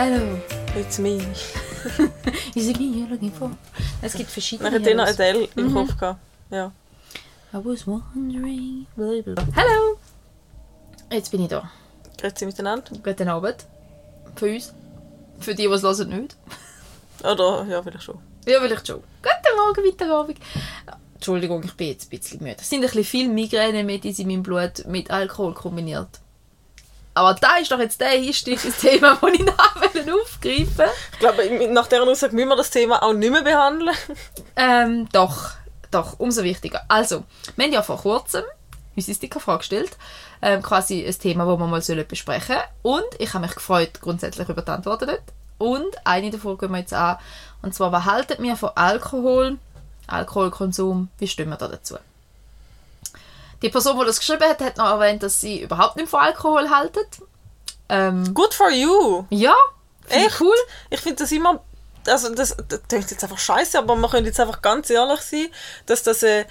Hello. It's me. Is it me you're looking for? Es gibt verschiedene Ich hatte noch. Adele im Mhm. Kopf. Gehabt. Ja. I was wondering... Hello. Jetzt bin ich da. Grüezi miteinander. Guten Abend. Für uns. Für die, die es hören, nicht. Oder, ja, vielleicht schon. Ja, vielleicht schon. Guten Morgen, Mittagabend. Entschuldigung, ich bin jetzt ein bisschen müde. Es sind ein bisschen viele Migräne-Medis in meinem Blut mit Alkohol kombiniert. Aber da ist doch jetzt der Einstieg ins Thema, das ich nachher aufgreifen Ich glaube, nach dieser Aussage müssen wir das Thema auch nicht mehr behandeln. Ähm, doch, doch, umso wichtiger. Also, wir haben ja vor kurzem unsere Sticker gestellt. Ähm, quasi ein Thema, das wir mal sollen besprechen sollen. Und ich habe mich gefreut, grundsätzlich über die Antworten dort. Und eine davon gehen wir jetzt an. Und zwar, was haltet ihr von Alkohol, Alkoholkonsum, wie stehen wir da dazu? Die Person, die das geschrieben hat, hat noch erwähnt, dass sie überhaupt nicht von Alkohol haltet. Ähm, Good for you. ja, finde ich Echt? cool. Ich finde das immer. Also, das, das klingt jetzt einfach scheiße, aber man könnte jetzt einfach ganz ehrlich sein, dass das äh,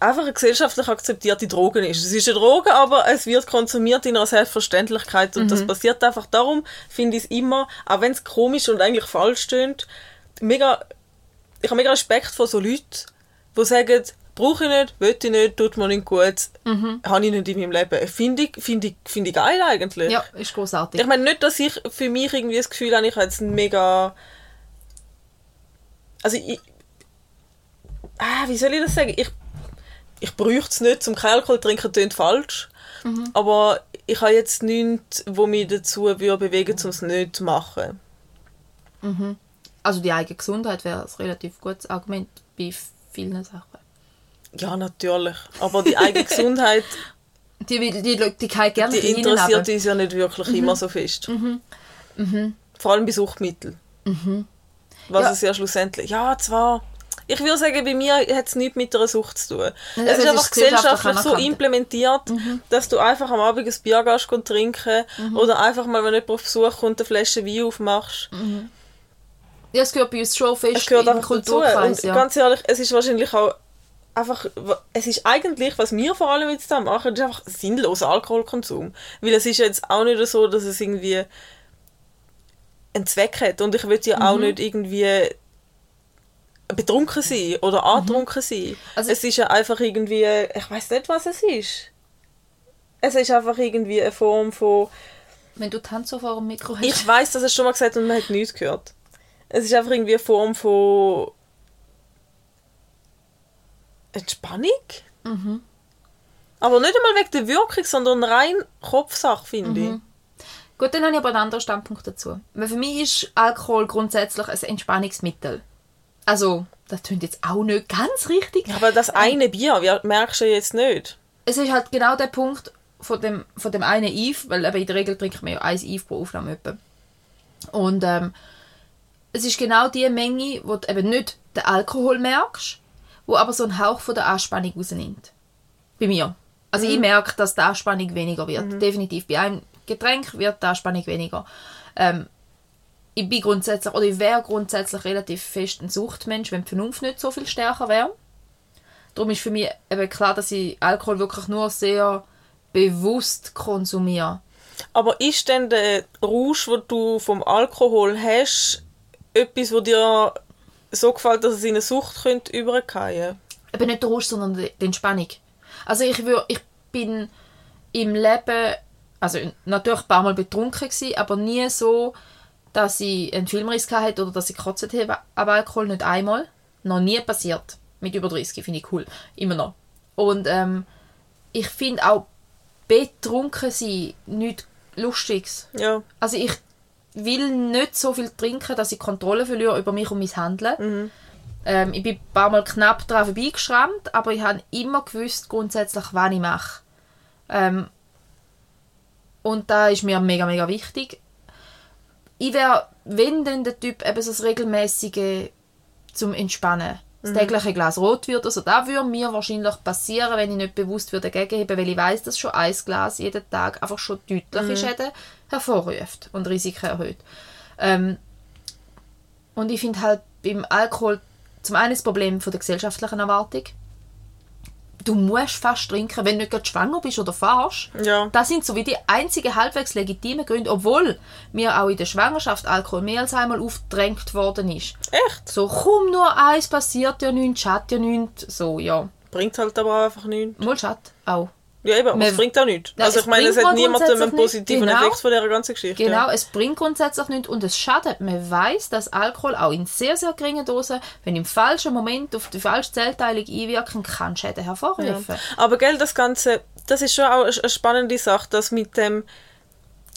einfach eine gesellschaftlich akzeptierte Droge ist. Es ist eine Droge, aber es wird konsumiert in einer Selbstverständlichkeit und das passiert einfach. Darum finde ich es immer, auch wenn es komisch und eigentlich falsch stöhnt, mega. Ich habe mega Respekt vor so Leuten, die sagen, brauche ich nicht, will ich nicht, tut mir nicht gut, habe ich nicht in meinem Leben. Finde ich, finde ich, finde ich geil eigentlich. Ja, ist großartig. Ich meine nicht, dass ich für mich irgendwie das Gefühl habe, ich habe jetzt ein mega... Also ich... Ah, wie soll ich das sagen? Ich, ich bräuchte es nicht, zum Alkohol trinken, klingt falsch. Aber ich habe jetzt nichts, wo mich dazu würde bewegen um es nicht zu machen. Also die eigene Gesundheit wäre ein relativ gutes Argument bei vielen Sachen. Ja, natürlich. Aber die eigene Gesundheit, Die, die, die, die kann gerne die interessiert uns ja nicht wirklich immer so fest. Vor allem bei Suchtmitteln. Was Ja. es ja schlussendlich... Ja, zwar... Ich würde sagen, bei mir hat es nichts mit einer Sucht zu tun. Ja, es es ist einfach gesellschaftlich so implementiert, dass du einfach am Abend ein Bier gehst und trinken oder einfach mal, wenn jemand auf Besuch kommt, eine Flasche Wein aufmachst. Ja, es gehört bei uns schon fest Es gehört einfach dazu. Und Ja. ganz ehrlich, es ist wahrscheinlich auch einfach, es ist eigentlich, was wir vor allem jetzt da machen, ist einfach sinnloser Alkoholkonsum. Weil es ist ja jetzt auch nicht so, dass es irgendwie einen Zweck hat. Und ich will ja auch nicht irgendwie betrunken sein oder angetrunken sein. Also- es ist ja einfach irgendwie, ich weiß nicht, was es ist. Es ist einfach irgendwie eine Form von, Wenn du so vor dem Mikro hast. ich weiß, dass es schon mal gesagt und man hat nichts gehört. Es ist einfach irgendwie eine Form von Entspannung. Aber nicht einmal wegen der Wirkung, sondern rein Kopfsache, finde ich. Gut, dann habe ich aber einen anderen Standpunkt dazu. Weil für mich ist Alkohol grundsätzlich ein Entspannungsmittel. Also, das klingt jetzt auch nicht ganz richtig. Ja, Aber das eine Bier, wie- merkst du jetzt nicht. Es ist halt genau der Punkt von dem, von dem einen Eve, weil eben in der Regel trinkt man ja ein Eve pro Aufnahme etwa. Und ähm, es ist genau die Menge, wo du eben nicht den Alkohol merkst, wo aber so einen Hauch von der Anspannung rausnimmt. Bei mir. Also ich merke, dass die Anspannung weniger wird. Definitiv. Bei einem Getränk wird die Anspannung weniger. Ähm, ich bin grundsätzlich, oder ich wäre grundsätzlich relativ fest ein Suchtmensch, wenn die Vernunft nicht so viel stärker wäre. Darum ist für mich eben klar, dass ich Alkohol wirklich nur sehr bewusst konsumiere. Aber ist denn der Rausch, den du vom Alkohol hast, etwas, wo dir so gefällt, dass es in eine Sucht könnte übergehen Eben nicht der Rausch, sondern die Entspannung. Also ich, wür, ich bin im Leben, also natürlich ein paar Mal betrunken gewesen, aber nie so, dass ich einen Filmriss hatte oder dass ich gekotzt habe ab Alkohol, nicht einmal. Noch nie passiert. Mit über 30 finde ich cool. Immer noch. Und ähm, ich finde auch betrunken sein nichts Lustiges. Ja. Also ich will nicht so viel trinken, dass ich Kontrolle verliere über mich und mein Handeln. Mhm. Ähm, ich bin ein paar Mal knapp daran vorbeigeschrammt, aber ich habe immer gewusst, grundsätzlich, was ich mache. Ähm, und da ist mir mega, mega wichtig. Ich wäre, wenn dann der Typ eben so das regelmäßige zum Entspannen, das tägliche Glas rot wird, also da würde mir wahrscheinlich passieren, wenn ich nicht bewusst würde dagegen weil ich weiß, dass schon ein Glas jeden Tag einfach schon deutliche Schäden hervorruft und Risiken erhöht. Ähm, und ich finde halt beim Alkohol zum einen das Problem von der gesellschaftlichen Erwartung. du musst fast trinken, wenn du nicht gerade schwanger bist oder fahrst. Ja. Das sind so wie die einzigen halbwegs legitimen Gründe, obwohl mir auch in der Schwangerschaft Alkohol mehr als einmal aufgedrängt worden ist. Echt? So, komm nur eins, passiert ja nichts, schadet ja nichts. So, ja. Bringt halt aber auch einfach nichts. Mal schadet auch. Ja, eben, aber es bringt auch nichts. Nein, Also ich meine, es hat mal niemandem einen positiven. Genau. Effekt von dieser ganzen Geschichte. Genau, es bringt grundsätzlich nichts und es schadet. Man weiß, dass Alkohol auch in sehr, sehr geringen Dosen, wenn im falschen Moment auf die falsche Zellteilung einwirken kann, Schäden hervorrufen. Aber gell, das Ganze, das ist schon auch eine eine spannende Sache, dass mit dem,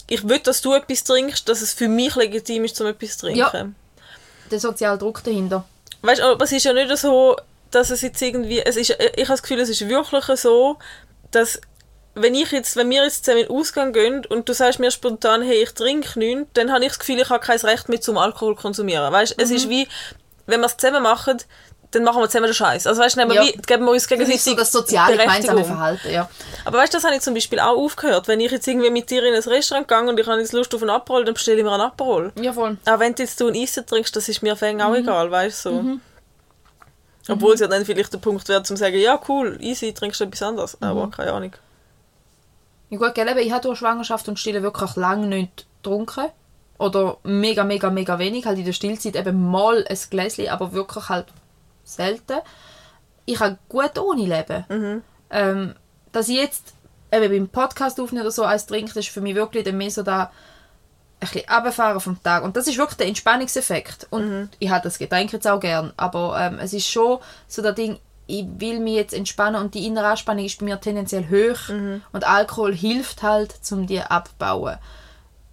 ich will, dass du etwas trinkst, dass es für mich legitim ist, um etwas zu trinken. Ja. Der soziale Druck dahinter. Weißt du, aber es ist ja nicht so, dass es jetzt irgendwie, es ist, ich habe das Gefühl, es ist wirklich so, dass wenn ich jetzt, wenn wir jetzt zusammen in den Ausgang gehen und du sagst mir spontan, hey, ich trinke nichts, dann habe ich das Gefühl, ich habe kein Recht mehr zum Alkohol konsumieren. Weißt du, es Mhm. ist wie, wenn wir es zusammen machen, dann machen wir zusammen den Scheiß. Also weißt nehmen Ja. geben wir uns Das gegenseitig ist so das soziale gemeinsame. Verhalten, ja. Aber weißt du, das habe ich zum Beispiel auch aufgehört. Wenn ich jetzt irgendwie mit dir in ein Restaurant gehe und ich habe jetzt Lust auf einen Aperol, dann bestelle ich mir einen Aperol. Ja, voll. Auch wenn du jetzt du einen Eisen trinkst, das ist mir fäng Mhm. auch egal, weißt du. So. Obwohl es ja dann vielleicht der Punkt wäre, zum sagen, ja cool, easy, trinkst du etwas anderes. Mhm. Aber keine Ahnung. Ja gut, gell, ich habe durch Schwangerschaft und Stille wirklich lange nicht getrunken. Oder mega, mega, mega wenig. Halt in der Stillzeit eben mal ein Gläschen, aber wirklich halt selten. Ich kann gut ohne leben. Ähm, dass ich jetzt eben beim Podcast aufnehmen oder so eins trinke, das ist für mich wirklich dann mehr so da bisschen runterfahren vom Tag. Und das ist wirklich der Entspannungseffekt. Und ich habe das Getränk jetzt auch gern. Aber ähm, es ist schon so das Ding, ich will mich jetzt entspannen und die innere Anspannung ist bei mir tendenziell hoch. Und Alkohol hilft halt, um die abzubauen.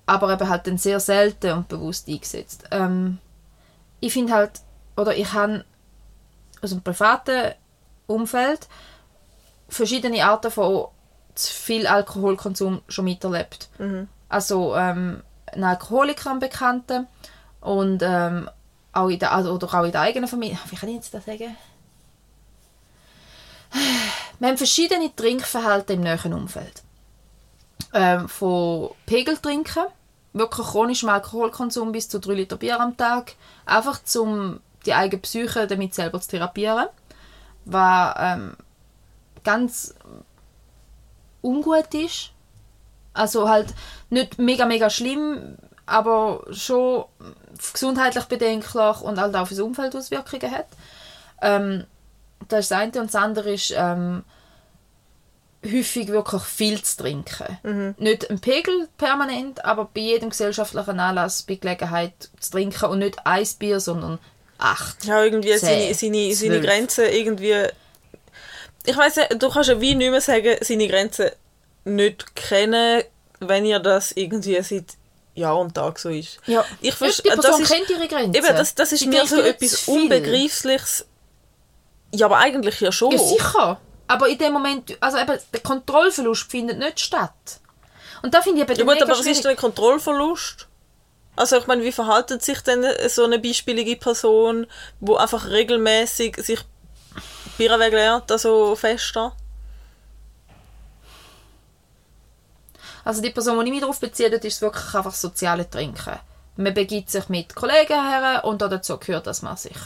Aber eben halt dann sehr selten und bewusst eingesetzt. Ähm, ich finde halt, oder ich habe aus dem privaten Umfeld verschiedene Arten von zu viel Alkoholkonsum schon miterlebt. Also ähm, ein Alkoholiker, ein Bekannter und ähm, auch in der, also, oder auch in der eigenen Familie. Wie kann ich jetzt das sagen? Wir haben verschiedene Trinkverhalten im näheren Umfeld. Ähm, von Pegeltrinken, wirklich chronischem Alkoholkonsum bis zu 3 Liter Bier am Tag, einfach um die eigene Psyche damit selber zu therapieren, was ähm, ganz ungut ist. Also halt nicht mega, mega schlimm, aber schon gesundheitlich bedenklich und halt auch fürs Umfeld Auswirkungen hat. Ähm, das ist das eine. Und das andere ist ähm, häufig wirklich viel zu trinken. Nicht ein Pegel permanent, aber bei jedem gesellschaftlichen Anlass bei Gelegenheit zu trinken und nicht ein Bier, sondern acht. Ja, irgendwie seine, Zehn, seine, seine zwölf. Grenzen irgendwie... Ich nicht, du kannst ja wie nicht mehr sagen, seine Grenzen nicht kennen, wenn ihr das irgendwie seit Jahr und Tag so ist. Ja, Ich die verste- Person das ist- kennt ihre Grenzen. Eben, das, das ist mir so etwas. Unbegreifliches. Ja, aber eigentlich ja schon. Ja, sicher. Aber in dem Moment, also eben, der Kontrollverlust findet nicht statt. Und da finde ich eben Ja gut, aber was ist denn ein Kontrollverlust? Also ich meine, wie verhaltet sich denn so eine beispielige Person, wo einfach regelmäßig sich Bier weglernt, also fester? Also die Person, die ich mich darauf beziehe, ist wirklich einfach soziale Trinken. Man begibt sich mit Kollegen her und dazu gehört, dass man sich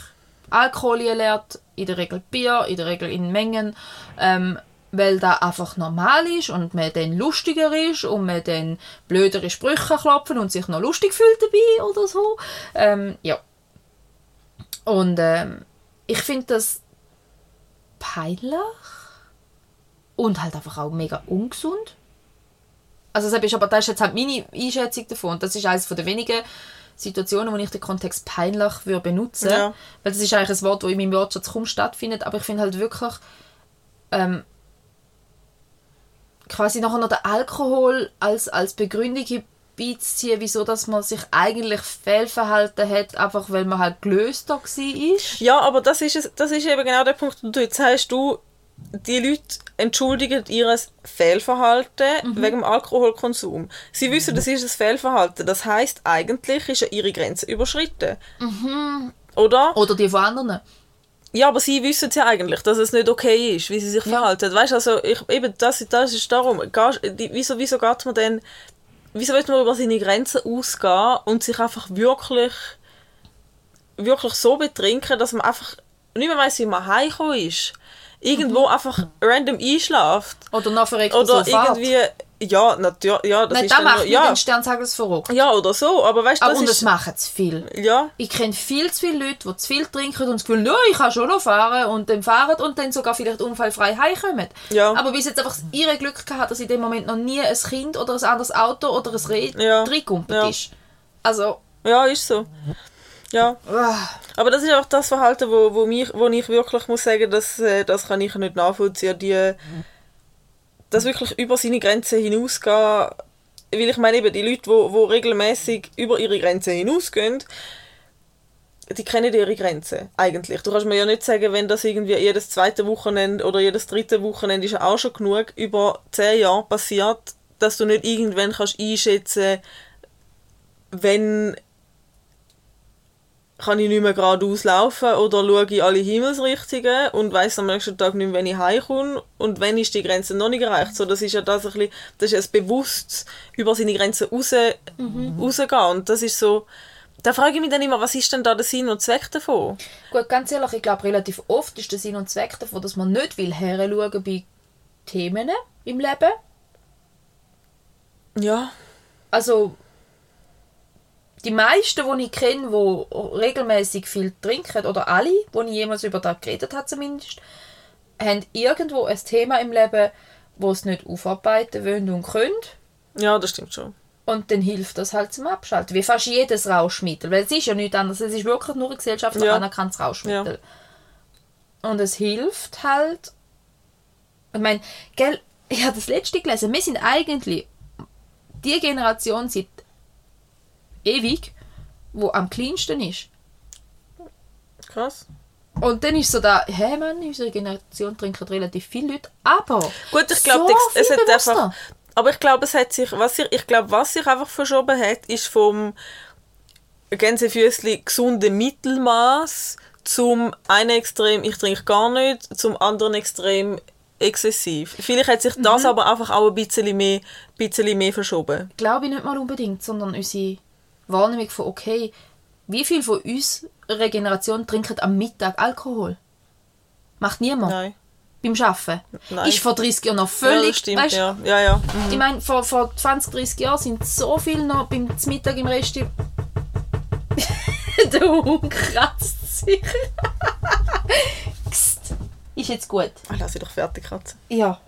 Alkohol lernt, in der Regel Bier, in der Regel in Mengen, ähm, weil das einfach normal ist und man dann lustiger ist und man dann blödere Sprüche klopfen und sich noch lustig fühlt dabei oder so. Ähm, ja. Und ähm, ich finde das peinlich und halt einfach auch mega ungesund. Also das ist aber das ist jetzt halt meine Einschätzung davon. Und das ist eines der wenigen Situationen, wo ich den Kontext peinlich würde benutzen Ja. Weil das ist eigentlich ein Wort, das in meinem Wortschatz kaum stattfindet. Aber ich finde halt wirklich ähm, quasi nachher noch den Alkohol als, als Begründung beizuziehen, wieso dass man sich eigentlich fehlverhalten hat, einfach weil man halt gelöst da war. Ja, aber das ist, es, das ist eben genau der Punkt, wo du jetzt sagst, du, die Leute entschuldigen ihr Fehlverhalten Mhm. wegen dem Alkoholkonsum. Sie wissen, das ist ein Fehlverhalten. Das heißt, eigentlich ist ja ihre Grenze überschritten. Mhm. Oder? Oder die von anderen. Ja, aber sie wissen ja eigentlich, dass es nicht okay ist, wie sie sich verhalten. Weißt du, also ich, eben das, das ist darum. Wieso, wieso geht man denn, wieso will man über seine Grenzen ausgehen und sich einfach wirklich, wirklich so betrinken, dass man einfach nicht mehr weiss, wie man heimgekommen ist. Irgendwo Mhm. einfach random einschläft. Oder noch verreckt Oder so irgendwie, ja, natürlich, ja, das Nein, ist dann macht nur, ja, den Sternzagels verrückt. ja, oder so, aber weißt du, Aber das und ist, das machen zu viel. ja, Ich kenne viel zu viele Leute, die zu viel trinken und das Gefühl, ja, ich kann schon noch fahren und dann fahren und dann sogar vielleicht unfallfrei heimkommen. Ja. Aber sie jetzt einfach ihre Glück gehabt dass in dem Moment noch nie ein Kind oder ein anderes Auto oder ein Reh Ja. ist. Also, ja, ist so. Ja, ah, aber das ist auch das Verhalten, wo, wo, mich, wo ich wirklich muss sagen, dass, äh, das kann ich nicht nachvollziehen, die, das wirklich über seine Grenzen hinausgehen, weil ich meine eben, die Leute, die, die regelmäßig über ihre Grenzen hinausgehen, die kennen ihre Grenzen, eigentlich. Du kannst mir ja nicht sagen, wenn das irgendwie jedes zweite Wochenende oder jedes dritte Wochenende ist ja auch schon genug, über zehn Jahre passiert, dass du nicht irgendwann kannst einschätzen wenn kann ich nicht mehr geradeaus laufen oder schaue in alle Himmelsrichtungen und weiß am nächsten Tag nicht mehr, wenn ich heimkomme und wenn ist die Grenze noch nicht erreicht. So, das ist ja das ein bisschen, das ist ein bewusst über seine Grenzen raus, rausgehen und das ist so, da frage ich mich dann immer, was ist denn da der Sinn und Zweck davon? gut, ganz ehrlich, ich glaube, relativ oft ist der Sinn und Zweck davon, dass man nicht will heranschauen bei Themen im Leben. Ja, Also, die meisten, die ich kenne, die regelmäßig viel trinken, oder alle, die ich jemals über das geredet habe zumindest, haben irgendwo ein Thema im Leben, wo sie nicht aufarbeiten wollen und können. ja, das stimmt schon. Und dann hilft das halt zum Abschalten. Wie fast jedes Rauschmittel. Weil es ist ja nichts anderes. Es ist wirklich nur ein gesellschaftlich Ja. anerkanntes Rauschmittel. Und es hilft halt. Ich meine, gell, ich habe das letzte gelesen. Wir sind eigentlich die Generation seit ewig, wo am kleinsten ist. Krass. Und dann ist so da, hä Mann, unsere Generation trinkt relativ viele Leute, aber Gut, ich glaube, so es hat einfach. Aber ich glaube, es hat sich, was sich, ich glaube, was sich einfach verschoben hat, ist vom Gänsefüßli gesunden Mittelmaß zum einen Extrem, ich trinke gar nicht, zum anderen Extrem exzessiv. Vielleicht hat sich das Mhm. aber einfach auch ein bisschen mehr, bisschen mehr verschoben. glaube ich nicht mal unbedingt, sondern unsere Wahrnehmung von, okay, wie viel von uns Regeneration trinken am Mittag Alkohol? Macht niemand. Nein. Beim Arbeiten. Nein. Ist vor 30 Jahren noch ja, völlig... das stimmt, weisst, ja. Ja, ja. Mhm. Ich meine, vor, vor 20, 30 Jahren sind so viele noch beim Mittag im Rest... Der Hund kratzt sich. Ist jetzt gut. Ah, Lass ich doch fertig kratzen. Ja.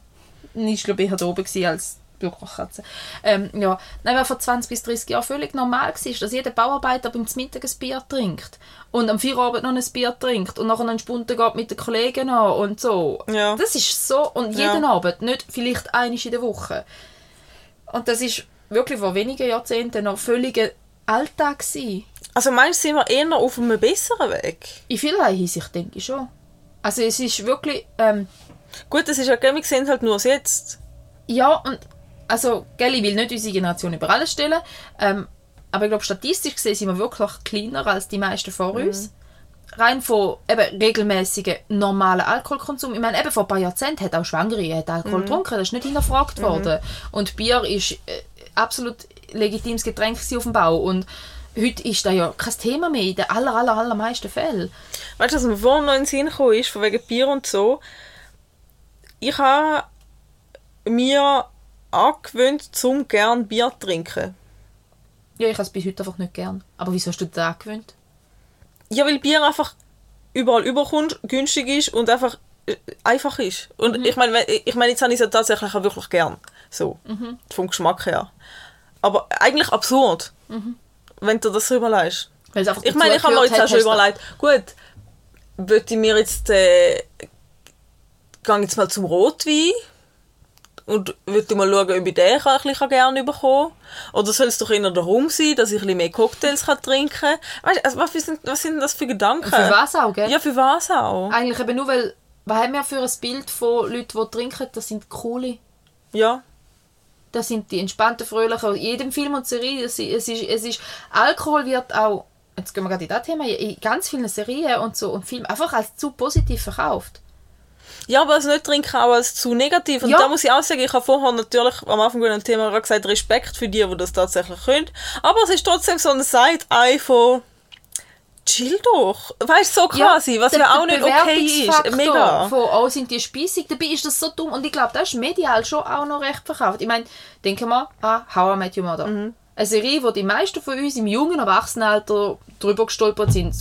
Ich glaube, ich war oben als Bürgerkatze. Ähm, ja. Nein, weil vor 20 bis 30 Jahren völlig normal war, dass jeder Bauarbeiter beim Mittag ein Bier trinkt. Und am Feierabend noch ein Bier trinkt. Und nachher einen Spunten geht mit den Kollegen an und so. Ja. Das ist so. Und Ja. jeden Abend, nicht vielleicht einmal in der Woche. Und das ist wirklich vor wenigen Jahrzehnten noch völliger Alltag gewesen. Also meinst du, sind wir eher auf einem besseren Weg? In vielerlei Hinsicht denke ich schon. Also es ist wirklich... Ähm, Gut, das ist ja, wir sehen halt nur jetzt. Ja, und also, gell, ich will nicht unsere Generation über alles stellen, ähm, aber ich glaube, statistisch gesehen sind wir wirklich kleiner als die meisten vor uns. Rein von eben regelmäßigen normalen Alkoholkonsum. Ich meine, eben vor ein paar Jahrzehnten hat auch Schwangere hat Alkohol getrunken, das ist nicht hinterfragt worden. Und Bier ist äh, absolut legitimes Getränk auf dem Bau. Und heute ist das ja kein Thema mehr in den aller, aller, allermeisten Fällen. Weißt du, was mir vorhin noch in den Sinn gekommen ist, von wegen Bier und so? Ich habe mir angewöhnt, zum gern Bier zu trinken. Ja, ich habe es bis heute einfach nicht gern. Aber wieso hast du das angewöhnt? Ja, weil Bier einfach überall überkommt, günstig ist und einfach äh, einfach ist. Und ich meine, ich meine, jetzt habe ich es ja tatsächlich auch wirklich gern. So, vom Geschmack her. Aber eigentlich absurd, wenn du das so überlegst. Ich meine, ich habe mir jetzt auch schon überlegt, gut, würde ich mir jetzt, äh, gehe jetzt mal zum Rotwein und würde mal schauen, ob ich den kann, ein bisschen gerne bekommen Oder soll es doch eher darum sein, dass ich ein bisschen mehr Cocktails kann trinken kann? Weißt also, was, sind, was sind das für Gedanken? Für was auch, gell? Ja, für was auch? Eigentlich eben nur, weil, was haben wir für ein Bild von Leuten, die trinken? Das sind coole. Ja. Das sind die entspannten, fröhlichen. In jedem Film und Serie, es ist, es ist Alkohol wird auch, jetzt gehen wir gerade in das Thema, in ganz vielen Serien und so und Filmen einfach als zu positiv verkauft. Ja, aber das nicht trinken auch als zu negativ. Und Ja. da muss ich auch sagen, ich habe vorher natürlich am Anfang von dem Thema gesagt, Respekt für die, die das tatsächlich können. Aber es ist trotzdem so ein Side-Eye von chill doch. Weißt du, so quasi, was der- ja auch nicht okay ist. Mega. Von, oh, sind die spießig? Dabei ist das so dumm. Und ich glaube, das ist medial schon auch noch recht verkauft. Ich meine, denken wir an How I Met Your Mother. Mhm. Eine Serie, wo die meisten von uns im jungen Erwachsenenalter drüber gestolpert sind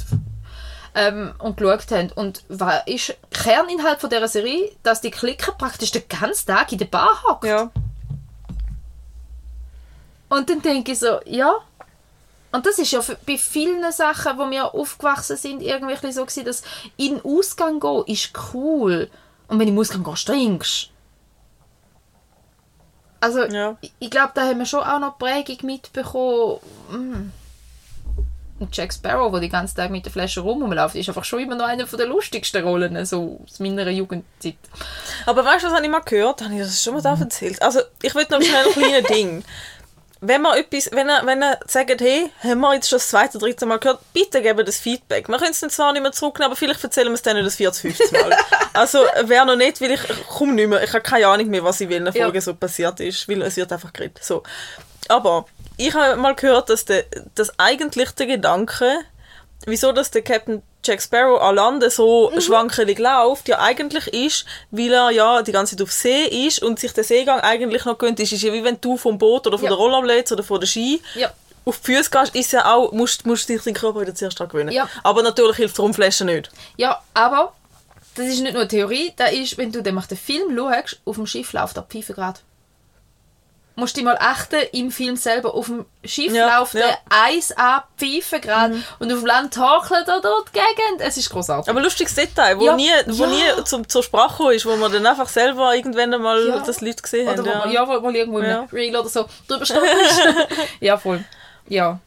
ähm, und geschaut haben. Und was ist Kerninhalt von dieser Serie, dass die Klicker praktisch den ganzen Tag in der Bar hockt. Ja. Und dann denke ich so, ja. Und das ist ja für- bei vielen Sachen, wo wir aufgewachsen sind, irgendwie so gewesen, dass in den Ausgang gehen ist cool. Und wenn du im Ausgang gehst, trinkst. Also, Ja. ich, ich glaube, da haben wir schon auch noch Prägung mitbekommen. Mm. Und Jack Sparrow, der die ganze Tag mit der Flasche rumläuft, ist einfach schon immer noch eine der lustigsten Rollen so aus meiner Jugendzeit. Aber weißt du, was habe ich mal gehört? Habe ich das schon mal da erzählt? Also, ich will noch schnell ein kleines Ding. Wenn man etwas, wenn er, wenn er sagt, hey, haben wir jetzt schon das zweite, dritte Mal gehört, bitte geben das Feedback. Wir können es dann zwar nicht mehr zurücknehmen, aber vielleicht erzählen wir es dann nicht das vierte, fünfte Mal. also, wer noch nicht, weil ich komme nicht mehr, ich habe keine Ahnung mehr, was in welcher Ja. Folge so passiert ist, weil es wird einfach geredet. So. Aber, ich habe mal gehört, dass der, das eigentlich der Gedanke, wieso dass der Captain Jack Sparrow an Lande so schwankelig läuft, ja eigentlich ist, weil er ja die ganze Zeit auf See ist und sich der Seegang eigentlich noch gönnt. Es ist ja wie wenn du vom Boot oder von Ja. der Rollerblades oder von der Ski Ja. auf die Füße gehst, ist ja auch, musst, musst dich deinen Körper wieder zuerst gewöhnen. Ja. Aber natürlich hilft die Rumflasche nicht. Ja, aber das ist nicht nur eine Theorie, das ist, wenn du dann den Film schaust, auf dem Schiff läuft er Pfeife gerade. Musst du mal achten, im Film selber, auf dem Schiff Ja, läuft ja. Mhm. Eis an Pfeife gerade und auf dem Land torkelt er dort die Gegend. Es ist großartig. Aber lustiges Detail, wo Ja. nie, wo Ja. nie zum, zur Sprache ist, wo man dann einfach selber irgendwann einmal Ja. das Leute gesehen Oder haben. wo Ja. man, ja, wo mal irgendwo Ja. im Reel oder so drüber stolpert. ja, voll. Ja.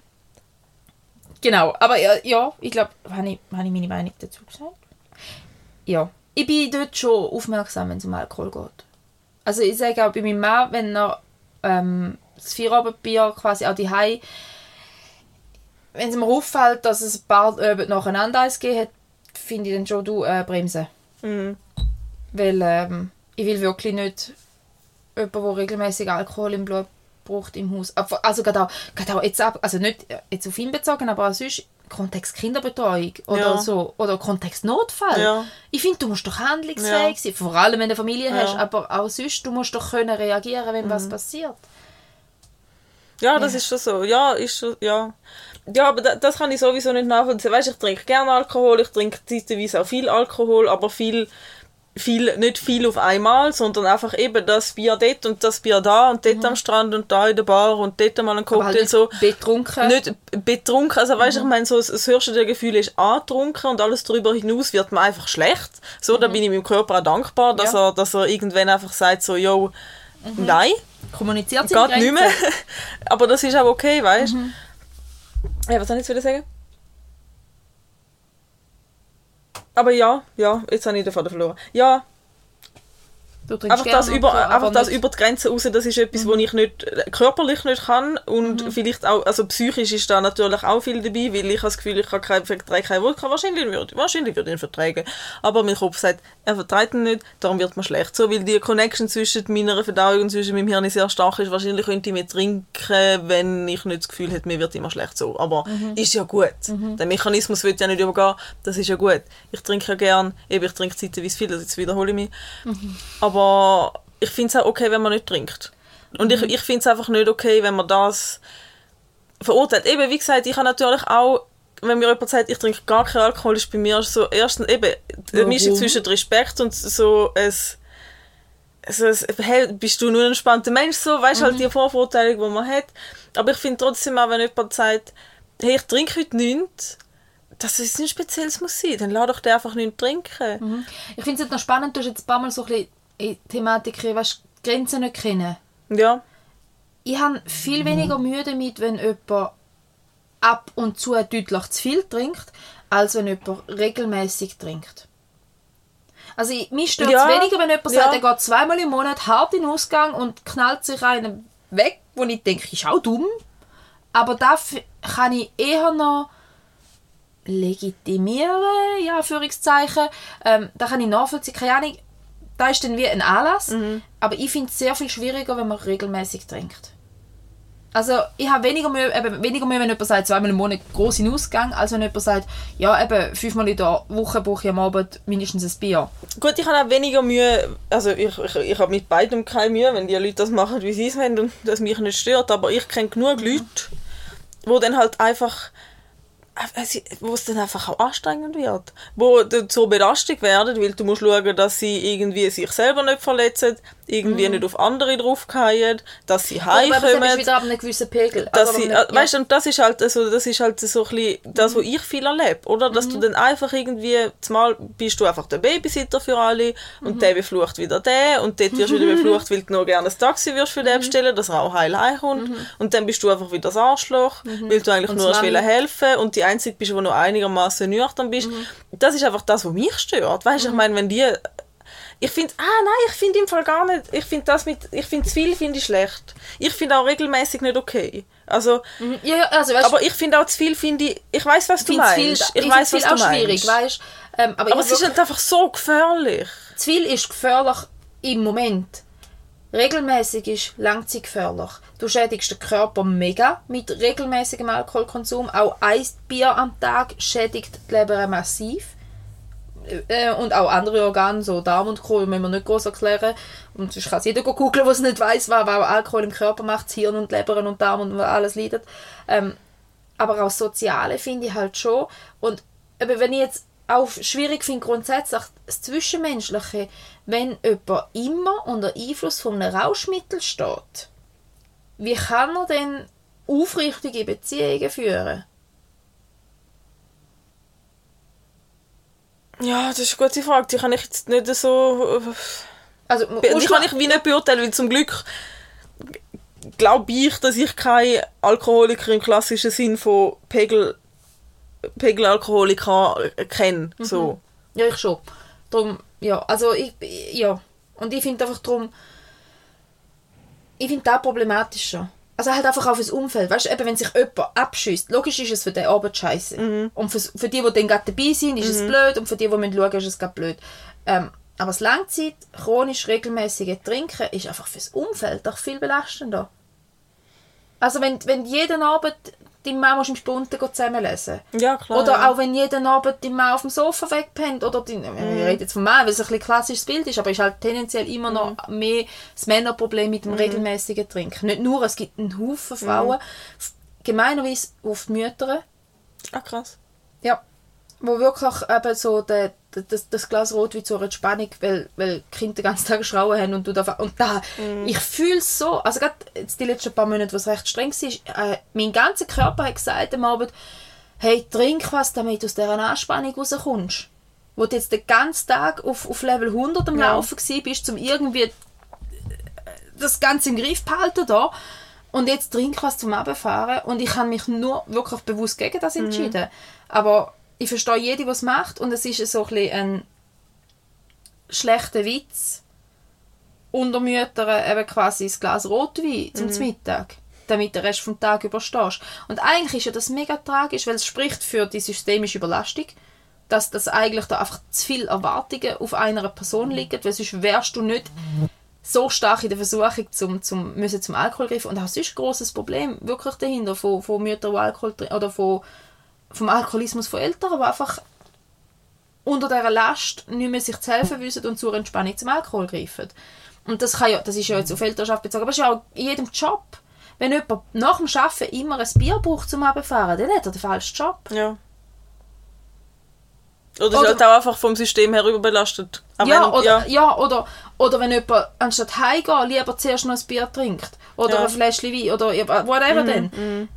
Genau, aber ja, ja ich glaube, habe ich, habe ich meine Meinung dazu gesagt? Ja. Ich bin dort schon aufmerksam, wenn es um Alkohol geht. Also ich sage auch bei meinem Mann, wenn er ähm, das Feierabendbier quasi auch die wenn es mir auffällt, dass es ein paar äh, nacheinander eins gegeben hat, finde ich dann schon, du äh, bremsen. Mhm. Weil ähm, ich will wirklich nicht jemanden, der regelmäßig Alkohol im Blut braucht im Haus. Also gerade auch, gerade auch jetzt, ab, also nicht jetzt auf ihn bezogen, aber auch sonst Kontext Kinderbetreuung oder Ja. so oder Kontext Notfall. Ja. Ich finde, du musst doch handlungsfähig sein, vor allem wenn du eine Familie hast. Mhm. aber auch sonst, du musst doch können reagieren, wenn was passiert. Ja, das ist schon so. Ja, ist schon, ja. Ja, aber da, das kann ich sowieso nicht nachvollziehen. Weißt, ich trinke gerne Alkohol, ich trinke zeitweise auch viel Alkohol, aber viel, viel, nicht viel auf einmal, sondern einfach eben das Bier dort und das Bier da und dort am Strand und da in der Bar und dort mal ein Mhm. Aber Cocktail halt so. betrunken. Nicht betrunken, also weißt Mhm. ich meine, so das, höchste der Gefühle ist angetrunken und alles darüber hinaus wird man einfach schlecht. So, da bin ich meinem Körper auch dankbar, dass, Mhm. Ja. Mhm. er, dass er irgendwann einfach sagt so, yo, nein, Kommuniziert geht nicht mehr. Aber das ist auch okay, weißt du? Mhm. Ja, was soll ich jetzt wieder sagen? Aber ja, ja, jetzt habe ich den Faden verloren. Ja, Du trinkst einfach das, über, aber einfach das nicht- Mhm. über die Grenze raus, das ist etwas, wo ich nicht, äh, körperlich nicht kann und vielleicht auch, also psychisch ist da natürlich auch viel dabei, weil ich habe das Gefühl, ich kann kein, vertrage keinen Wodka, wahrscheinlich würde, wahrscheinlich würde ich ihn vertragen, aber mein Kopf sagt, er verträgt ihn nicht, darum wird man schlecht. So, weil die Connection zwischen meiner Verdauung und zwischen meinem Hirn sehr stark ist, wahrscheinlich könnte ich mehr trinken, wenn ich nicht das Gefühl hätte, mir wird immer schlecht so, aber Mhm. ist ja gut. Der Mechanismus wird ja nicht übergehen, das ist ja gut. Ich trinke ja gern, eben, ich trinke zeitweise viel, also jetzt wiederhole ich mich, aber ich finde es auch okay, wenn man nicht trinkt. Und ich, ich finde es einfach nicht okay, wenn man das verurteilt. Eben, wie gesagt, ich habe natürlich auch, wenn mir jemand sagt, ich trinke gar keinen Alkohol, ist bei mir so erstens eben die Mischung zwischen Respekt und so ein so ein, hey, bist du nur ein entspannter Mensch, so, weißt halt die Vorverurteilung, die man hat. Aber ich finde trotzdem auch, wenn jemand sagt, hey, ich trinke heute nichts, dass es nichts Spezielles muss sein, dann lass doch den einfach nicht trinken. Ich finde es noch spannend, du hast jetzt ein paar Mal so ein bisschen in die Thematik, weißt, Grenzen nicht kennen. Ja, Ich habe viel weniger Mühe damit, wenn jemand ab und zu deutlich zu viel trinkt, als wenn jemand regelmäßig trinkt. Also ich, mich stört es Ja, weniger, wenn jemand ja. sagt, er geht zweimal im Monat hart in den Ausgang und knallt sich einen weg, wo ich denke, ist auch dumm. Aber dafür kann ich eher noch legitimieren, ja, Anführungszeichen. Ähm, da kann ich nachvollziehen, keine Ahnung, da ist dann wie ein Anlass. Mhm. Aber ich finde es sehr viel schwieriger, wenn man regelmäßig trinkt. Also ich habe weniger Mühe, eben weniger Mühe, wenn jemand sagt, zweimal im Monat groß in Ausgang, als wenn jemand sagt, ja eben, fünfmal in der Woche brauche ich am Abend mindestens ein Bier. Gut, ich habe auch weniger Mühe, also ich, ich, ich habe mit beidem keine Mühe, wenn die Leute das machen, wie sie es wollen und das mich nicht stört, aber ich kenne genug Leute, wo dann halt einfach wo es dann einfach auch anstrengend wird. Wo zur Belastung werden, weil du musst schauen, dass sie irgendwie sich selber nicht verletzen, irgendwie mhm. nicht auf andere draufgehen, dass sie heimkommen. Ist wieder ab einem gewissen Pegel. Dass sie, ja. weißt, und das ist halt so, das ist halt so ein bisschen das, was ich viel erlebe, oder? Dass mhm. du dann einfach irgendwie, zumal bist du einfach der Babysitter für alle und mhm. der beflucht wieder den und dort wirst du wieder beflucht, weil du nur gerne ein Taxi wirst für den mhm. bestellen, dass er auch heil heimkommt mhm. und dann bist du einfach wieder das Arschloch, mhm. weil du eigentlich und nur helfen und die Einzige bist, die noch einigermaßen nüchtern bist. Das ist einfach das, was mich stört. Weißt, ich meine, wenn die ich finde, ah nein, ich finde im Fall gar nicht, ich finde das mit, ich finde zu viel finde ich schlecht. Ich finde auch regelmäßig nicht okay. Also, mhm. ja, also weißt, aber ich finde auch zu viel finde ich, ich weiß was du meinst. Viel, ich, ich weiß was du meinst. schwierig, weißt. Ähm, aber, aber es ist halt einfach so gefährlich. Zu viel ist gefährlich im Moment. Regelmäßig ist langzeitgefährlich. Du schädigst den Körper mega mit regelmäßigem Alkoholkonsum. Auch ein Bier am Tag schädigt die Leber massiv äh, und auch andere Organe, so Darm und Co., müssen wir nicht groß erklären. Und sonst kann es jeder googeln, es nicht weiß, was Alkohol im Körper macht, das Hirn und Leber und Darm und alles leidet. Ähm, aber auch Soziale finde ich halt schon. Und aber wenn ich jetzt auch schwierig finde, grundsätzlich das Zwischenmenschliche, wenn jemand immer unter Einfluss von einem Rauschmittel steht, wie kann er denn aufrichtige Beziehungen führen? Ja, das ist eine gute Frage. Die kann ich jetzt nicht so... Also, die kann ich wie nicht beurteilen, weil zum Glück glaube ich, dass ich kein Alkoholiker im klassischen Sinn von Pegel, Pegelalkoholiker kenne. Mhm. So. Ja, ich schon. Darum, ja, also ich, ja. Und ich finde einfach darum, ich finde das problematischer. Also halt einfach auf das Umfeld. Weißt du, eben, wenn sich jemand abschießt, logisch ist es für den Abend scheiße. Mhm. Und für, für die, die dann gerade dabei sind, ist mhm. es blöd. Und für die, die schauen ist es gerade blöd. Ähm, aber das Langzeit, chronisch regelmäßige Trinken ist einfach fürs Umfeld doch viel belastender. Also wenn, wenn jeden Abend deine Mama im Spunten zusammenlesen. Ja, klar. Oder ja. auch wenn jeden Abend deine Mama auf dem Sofa wegpennt. Oder die, mm. Ich rede jetzt von Mann, weil es ein bisschen klassisches Bild ist, aber ist halt tendenziell immer noch mm. mehr das Männerproblem mit dem mm. regelmäßigen Trinken. Nicht nur, es gibt einen Haufen Frauen, mm. gemeinerweise oft Mütter. Ah, krass. Ja. Wo wirklich eben so der, das, das Glas Rotwein zur Entspannung, weil, weil die Kinder den ganzen Tag Schrauen haben und du da und da, mm. ich fühle es so, also gerade die letzten paar Monate, wo es recht streng war, äh, mein ganzer Körper hat gesagt am Abend, hey, trink was, damit du aus dieser Anspannung rauskommst. Wo du jetzt den ganzen Tag auf, auf Level 100 am ja. Laufen bist, um irgendwie äh, das Ganze im Griff behalten da. Und jetzt trink was zum Abfahren und ich habe mich nur wirklich bewusst gegen das mhm. entschieden. Mm. Aber ich verstehe jeden, was macht und es ist so ein, ein schlechter Witz unter Müttern eben quasi ein Glas Rotwein zum mhm. Mittag, damit den Rest vom Tag überstehst. Und eigentlich ist ja das mega tragisch, weil es spricht für die systemische Überlastung, dass das eigentlich da einfach zu viele Erwartungen auf einer Person mhm. liegen, weil sonst wärst du nicht so stark in der Versuchung zum, zum, müssen zum Alkohol greifen. Und das ist ein grosses Problem wirklich dahinter von, von Müttern, die Alkohol oder von vom Alkoholismus von Eltern, die einfach unter dieser Last nicht mehr sich zu helfen wissen und zur Entspannung zum Alkohol greifen. Und das, kann ja, das ist ja jetzt auf Elternschaft bezogen, aber es ist ja auch in jedem Job. Wenn jemand nach dem Arbeiten immer ein Bier braucht zum Abfahren, dann hat er den falschen Job. Ja. Oder, oder ist halt auch einfach vom System her überbelastet. Ja, wenn, oder, ja. ja, oder, oder wenn jemand anstatt heimgehen lieber zuerst noch ein Bier trinkt. Oder ja. ein Fläschchen Wein. Oder whatever mm, denn. Mm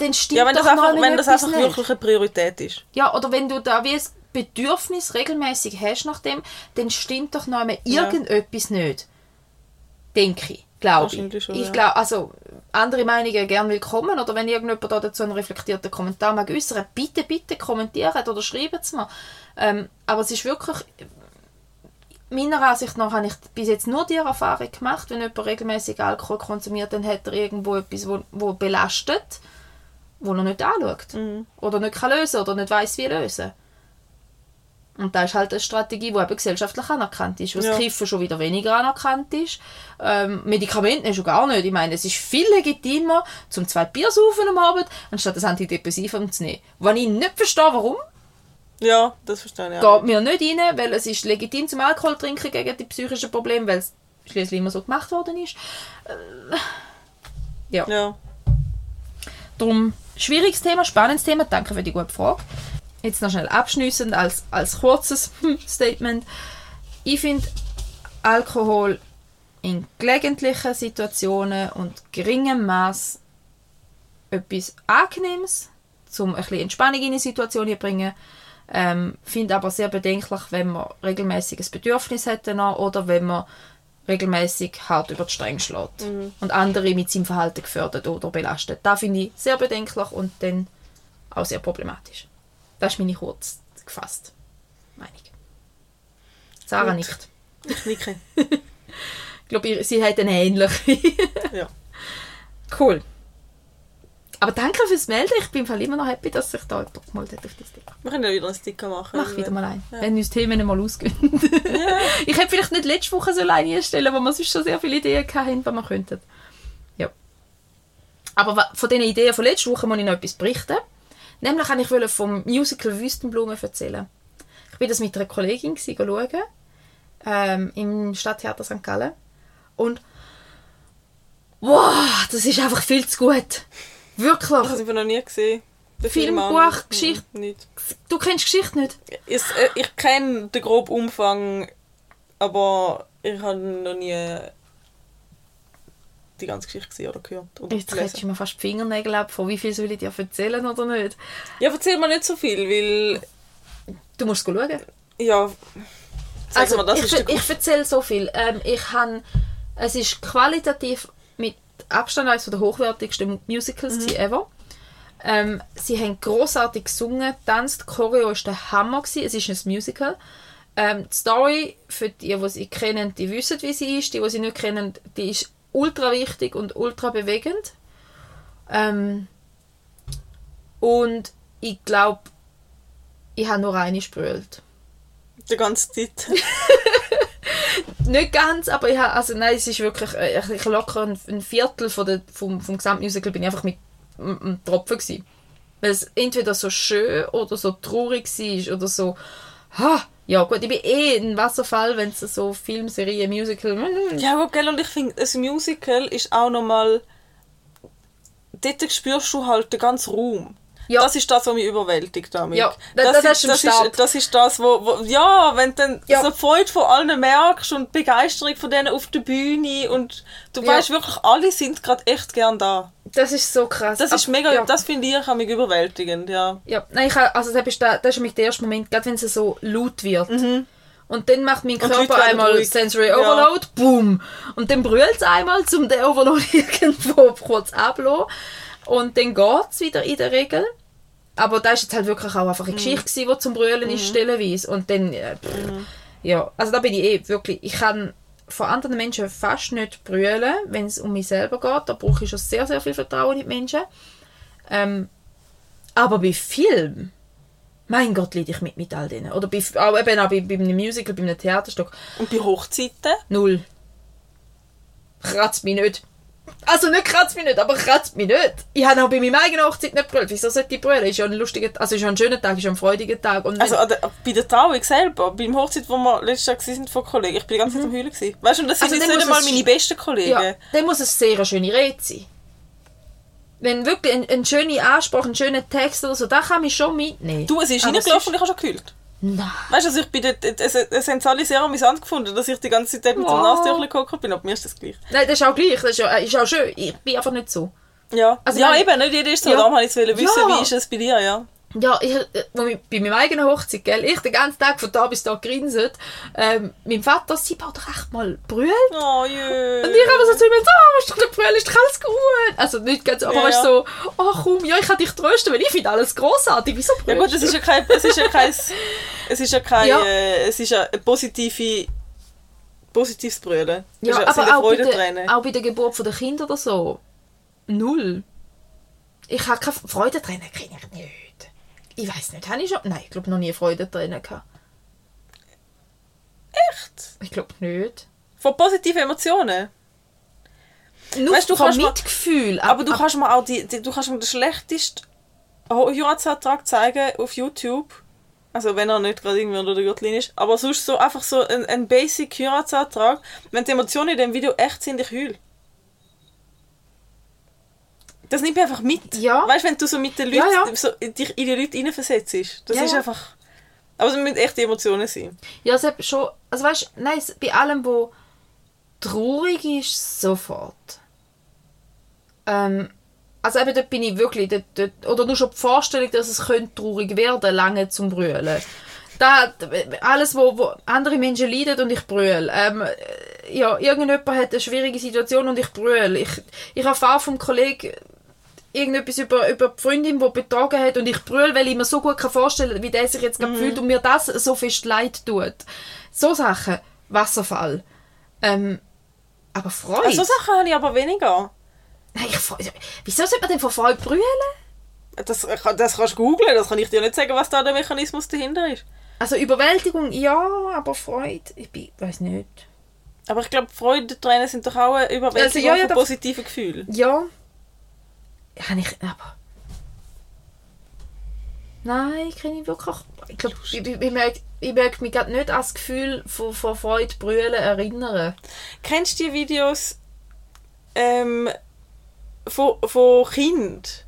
dann stimmt ja, wenn das einfach, wenn das einfach nicht. wirklich eine Priorität ist. Ja, oder wenn du da wie ein Bedürfnis regelmäßig hast nach dem, dann stimmt doch noch einmal irgendetwas ja. nicht. Denke ich, glaube ich. Schon, ich glaube, also andere Meinungen gerne willkommen oder wenn irgendjemand da dazu einen reflektierten Kommentar mag äußern, bitte, bitte kommentieren oder schreiben es mir. Ähm, aber es ist wirklich meiner Ansicht nach habe ich bis jetzt nur die Erfahrung gemacht, wenn jemand regelmäßig Alkohol konsumiert, dann hat er irgendwo etwas, wo, wo belastet wo er nicht anschaut. Mhm. Oder nicht kann lösen oder nicht weiß wie lösen. Und das ist halt eine Strategie, die eben gesellschaftlich anerkannt ist. Was Ja. Kiffen schon wieder weniger anerkannt ist. Ähm, Medikamente ist schon gar nicht. Ich meine, es ist viel legitimer, zum zwei Bier saufen am Abend, anstatt das Antidepressivum zu nehmen. Wenn ich nicht verstehe, warum, Ja, das verstehe ich. auch. geht mir nicht rein, weil es ist legitim zum Alkohol trinken gegen die psychischen Probleme, weil es schließlich immer so gemacht worden ist. Ja. Darum, schwieriges Thema, spannendes Thema. Danke für die gute Frage. Jetzt noch schnell abschließend als, als kurzes Statement. Ich finde Alkohol in gelegentlichen Situationen und geringem Maß etwas Angenehmes, um ein bisschen Entspannung in eine Situation zu bringen. Ähm, finde aber sehr bedenklich, wenn man regelmäßig ein Bedürfnis danach oder wenn man regelmäßig hart über die Stränge schlägt und andere mit seinem Verhalten gefördert oder belastet. Das finde ich sehr bedenklich und dann auch sehr problematisch. Das ist meine kurz gefasst Meinung. Sarah Gut. nicht. Ich nicke. Ich glaube, sie hat eine ähnliche. Ja. cool. Aber danke fürs Melden. Ich bin im Fall immer noch happy, dass sich da jemand gemeldet hat auf das Thema. Wir können ja wieder einen Sticker machen. Mach wieder mal ein, wenn uns Themen mal ausgehen. ich hätte vielleicht nicht letzte Woche so alleine einstellen, wo wir sonst schon sehr viele Ideen hatten, was wir könnten. Ja. Aber von diesen Ideen von letzter Woche muss ich noch etwas berichten. Nämlich wollte ich vom Musical Wüstenblumen erzählen. Ich war das mit einer Kollegin schauen, ähm, im Stadttheater St. Gallen. Und wow, das ist einfach viel zu gut. Wirklich. Ich habe es noch nie gesehen. Den Film, auch Buch, nicht. Geschichte. Hm, Nicht. Du kennst Geschichte nicht? Ich, äh, ich kenne den groben Umfang, aber ich habe noch nie die ganze Geschichte gesehen oder gehört. Oder Jetzt hättest du mir fast die Fingernägel ab, von wie viel soll ich dir erzählen oder nicht. Ja, erzähl mir nicht so viel, weil. Du musst schauen. Ja. Also, mal, das ich, ist der ich erzähle so viel. Ähm, ich han, es ist qualitativ mit Abstand eines der hochwertigsten Musicals Mhm. ever. Ähm, sie haben großartig gesungen, tanzt, Choreo war der Hammer gewesen. Es ist ein Musical. Ähm, die Story für die, die sie kennen, die wissen, wie sie ist. Die, die sie nicht kennen, die ist ultra wichtig und ultra bewegend. Ähm, und ich glaube, ich habe nur eine gebrüllt. Die ganze Zeit. Nicht ganz, aber ich habe, also nein, es ist wirklich, äh, ich, locker ein, ein Viertel von der, vom, vom Gesamtmusical bin ich einfach mit m- m Tropfen gewesen. Weil es entweder so schön oder so traurig war oder so, ha, ja gut, ich bin eh ein Wasserfall, wenn es so Filmserie, Musical, Ja, aber gell, und ich finde, ein Musical ist auch nochmal. Dort spürst du halt den ganzen Raum. Ja. Das ist das, was mich überwältigt damit. Ja, das- das ist im das, ist, das ist das, wo, wo ja, wenn du dann Ja. so Freude von allen merkst und Begeisterung von denen auf der Bühne und du Ja. weißt wirklich, alle sind gerade echt gern da. das ist so krass. Das ist mega, ja. das finde ich auch mich überwältigend, ja. Ja, nein, ich, also das ist, der, das ist für mich der erste Moment, gerade wenn es so laut wird. Und dann macht mein Mhm. Körper einmal ruhig. Sensory Ja. Overload, boom. Und dann brüllt es einmal, um den Overload irgendwo kurz abzulassen. Und dann geht es wieder in der Regel. Aber da ist jetzt halt wirklich auch einfach eine Geschichte, gewesen, die zum Brüllen ist, stellenweise. Und dann, äh, pff, ja, also da bin ich eh wirklich, ich kann von anderen Menschen fast nicht brüllen, wenn es um mich selber geht. Da brauche ich schon sehr, sehr viel Vertrauen in die Menschen. Ähm, aber bei Film, mein Gott, leide ich mit mit all denen. Oder bei, auch eben auch bei, bei einem Musical, bei einem Theaterstück. Und bei Hochzeiten? Null. Kratzt mich nicht. Also nicht kratzt mich nicht, aber kratzt mich nicht. Ich habe auch bei meiner eigenen Hochzeit nicht brüllt. Wieso sollte ich brüllen? Ist ja ein lustiger, also ist ja ein schöner Tag, ist ja ein freudiger Tag. Und Also der, bei der Trauung selber, beim Hochzeit, wo wir letztes Jahr waren von Kollegen, ich bin die ganze Zeit am Heulen. gewesen. Weißt du, und das Also sind jetzt nicht einmal meine besten Kollegen. ja, dann muss es sehr eine schöne Rede sein. Wenn wirklich ein, ein schöner Anspruch, ein schöner Text oder so, da kann mich schon mitnehmen. Du, es ist reingelaufen und ich habe schon gekühlt. Nein. Weißt du, also ich bin dort, es, es haben alle sehr amüsant gefunden, dass ich die ganze Zeit dort mit so einem Wow. Nasentüchlein gehockt bin, aber mir ist das gleich. Nein, das ist auch gleich. Das ist, ja, ist auch schön. Ich bin einfach nicht so. Ja, Also ja nein- eben, nicht jeder ist so, Ja. darum wollte ich es wissen, Ja. wie ist es bei dir, ja. Ja, ich, äh, ich, bei meiner eigenen Hochzeit, gell, ich den ganzen Tag von da bis da grinset, ähm, mein Vater, sie baut doch echt mal brüllt. Oh jö. Und ich aber so zu ihm, so, oh, ist doch nicht brüllen, ist doch alles gut. Also nicht ganz, aber Ja, ja. so, oh komm, ja, ich kann dich trösten, weil ich finde alles großartig. Wieso Ja brüllst gut, es ist ja kein, es ist ja kein, es ist ja kein, Ja. Äh, es ist ja eine positive, positives Brüllen. Ja, ja, ja aber auch bei, der, auch bei der Geburt der Kinder oder so. Null. Ich habe keine Freudentränen, kriege ich nicht. Ich weiß nicht, habe ich schon? Nein, ich glaube noch nie Freudentränen gehabt. Ich glaube nicht. Von positiven Emotionen. Nur Weißt du, von kannst mal- Mitgefühl. Aber du kannst mir auch die, die, du kannst mir den schlechtesten Heiratsantrag zeigen auf YouTube. Also wenn er nicht gerade irgendwie unter der Gürtellinie ist. Aber sonst so einfach so ein, ein basic Heiratsantrag. Wenn die Emotionen in dem Video echt sind, ich heul. Das nimmt mich einfach mit. Ja. Weißt du, wenn du so mit den Ja, Leuten, ja. So, dich in die Leute reinversetzt. Das Ja, ist ja. einfach... Aber es müssen echte Emotionen sein. Ja, es hat schon. Also weißt du, nein, bei allem, wo traurig ist, sofort. Ähm, also eben dort bin ich wirklich, dort, dort, oder nur schon die Vorstellung, dass es könnte traurig werden, lange zum Brüllen. Da, alles, wo, wo andere Menschen leiden und ich brülle. Ähm, äh, ja, irgendjemand hat eine schwierige Situation und ich brülle. Ich, ich erfahre vom Kollegen irgendetwas über, über die Freundin, die betrogen hat und ich brülle, weil ich mir so gut kann vorstellen kann, wie der sich jetzt gerade fühlt und mir das so fest leid tut. So Sachen. Wasserfall. Ähm, aber Freude. Also, so Sachen habe ich aber weniger. Nein, ich, wieso sollte man denn von Freude brüllen? Das, das kannst du googlen, das kann ich dir nicht sagen, was da der Mechanismus dahinter ist. Also Überwältigung, ja, aber Freude, ich bin, weiß nicht. Aber ich glaube, Freudentränen sind doch auch eine Überwältigung Also, ja, ja, von positiven Gefühlen. Ja. Habe ich, aber... Nein, ich kenne wirklich... Ich glaube, ich, ich, ich, merke, ich merke mich gerade nicht an das Gefühl von, von Freude, Brüllen erinnern. Kennst du die Videos ähm, von, von Kind,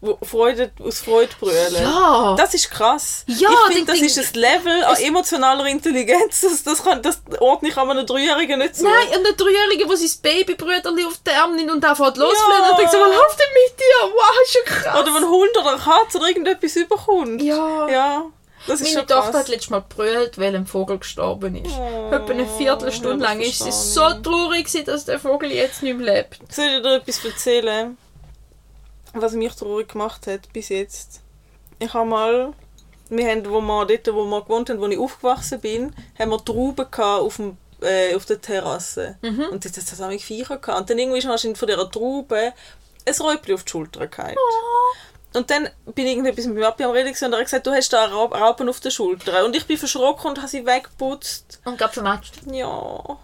wo Freude, aus Freude brüllen? Mhm. Ja! Das ist krass. Ja, ich finde, das ist ein Level an emotionaler Intelligenz. Das, das, kann, das ordne ich einem Dreijährigen nicht zu. Nein, und der Dreijährige, der sein Babybrüderli auf den Arm nimmt und anfängt loszufliegen Ja. und denkt so, was läuft denn mit dir? Wow, ist ja krass. Oder wenn ein Hund oder eine Katze oder irgendetwas überkommt. Ja. Ja, das ist Meine Tochter hat letztes Mal gebrüllt, weil ein Vogel gestorben ist. Oh, Etwa eine Viertelstunde lang ist sie so traurig, dass der Vogel jetzt nicht mehr lebt. Soll ich dir etwas erzählen, was mich traurig gemacht hat bis jetzt? Ich habe mal, wir haben, wo wir dort, wo wir gewohnt haben, wo ich aufgewachsen bin, haben wir Trauben gehabt auf, dem, äh, auf der Terrasse. Und dort hat es auch Viecher gehabt. Und dann irgendwie ist anscheinend von dieser Traube ein Räubchen auf die Schulter gefallen. Und dann bin ich irgendetwas mit meinem Papi am Reden und er hat gesagt, du hast da Raub- Raupen auf der Schulter. Und ich bin verschrocken und habe sie weggeputzt. Und gerade vermatscht. Ja.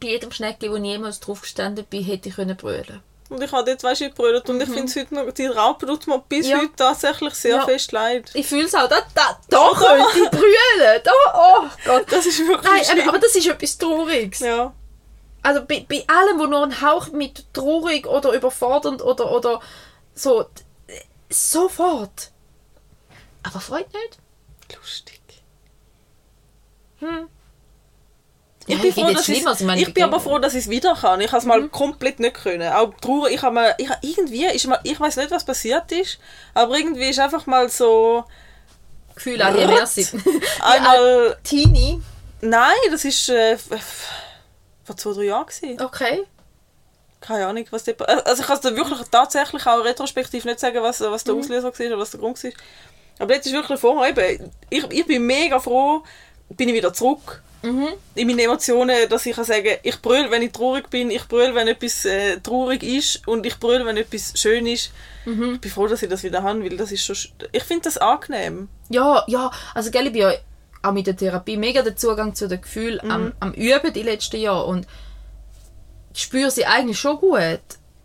Bei jedem Schneckli, wo ich jemals drauf gestanden bin, hätte ich können brüllen Und ich habe dort, weißt du, gebrüllt. Und ich finde es heute noch, die Raupe tut mir bis Mhm. Ja. heute tatsächlich sehr Ja. fest leid. Ich fühle es auch. Da, da, da könnte ich brüllen. Da, oh Gott. Das ist wirklich Nein, schlimm. aber, das ist etwas Trauriges. ja. Also bei, bei allem, wo nur ein Hauch mit traurig oder überfordernd oder, oder so, sofort. Aber Freude nicht. Lustig. Hm. Ich bin, froh, dass ich ich bin aber froh, dass ich es wieder kann. Ich habe es mal Mhm. komplett nicht können. Auch traurig. Ich habe mal, ich irgendwie, ist mal, ich weiß nicht, was passiert ist, aber irgendwie ist einfach mal so Gefühl an die einmal. Teenie. Nein, das ist äh, vor zwei, drei Jahren gewesen. Okay. Keine Ahnung, was der, also ich kann es dir wirklich tatsächlich auch retrospektiv nicht sagen, was, was Mhm. der Auslöser war oder was der Grund war. Aber jetzt ist wirklich vorher eben, ich, ich bin mega froh, bin ich wieder zurück Mhm. in meine Emotionen, dass ich kann sagen, ich brüll, wenn ich traurig bin, ich brüll, wenn etwas äh, traurig ist und ich brüll, wenn etwas schön ist. Mhm. Ich bin froh, dass ich das wieder habe, weil das ist schon, sch- ich finde das angenehm. Ja, ja. Also gell, ich bin ja auch mit der Therapie mega den Zugang zu den Gefühlen am, am Üben die letzten Jahre und ich spüre sie eigentlich schon gut.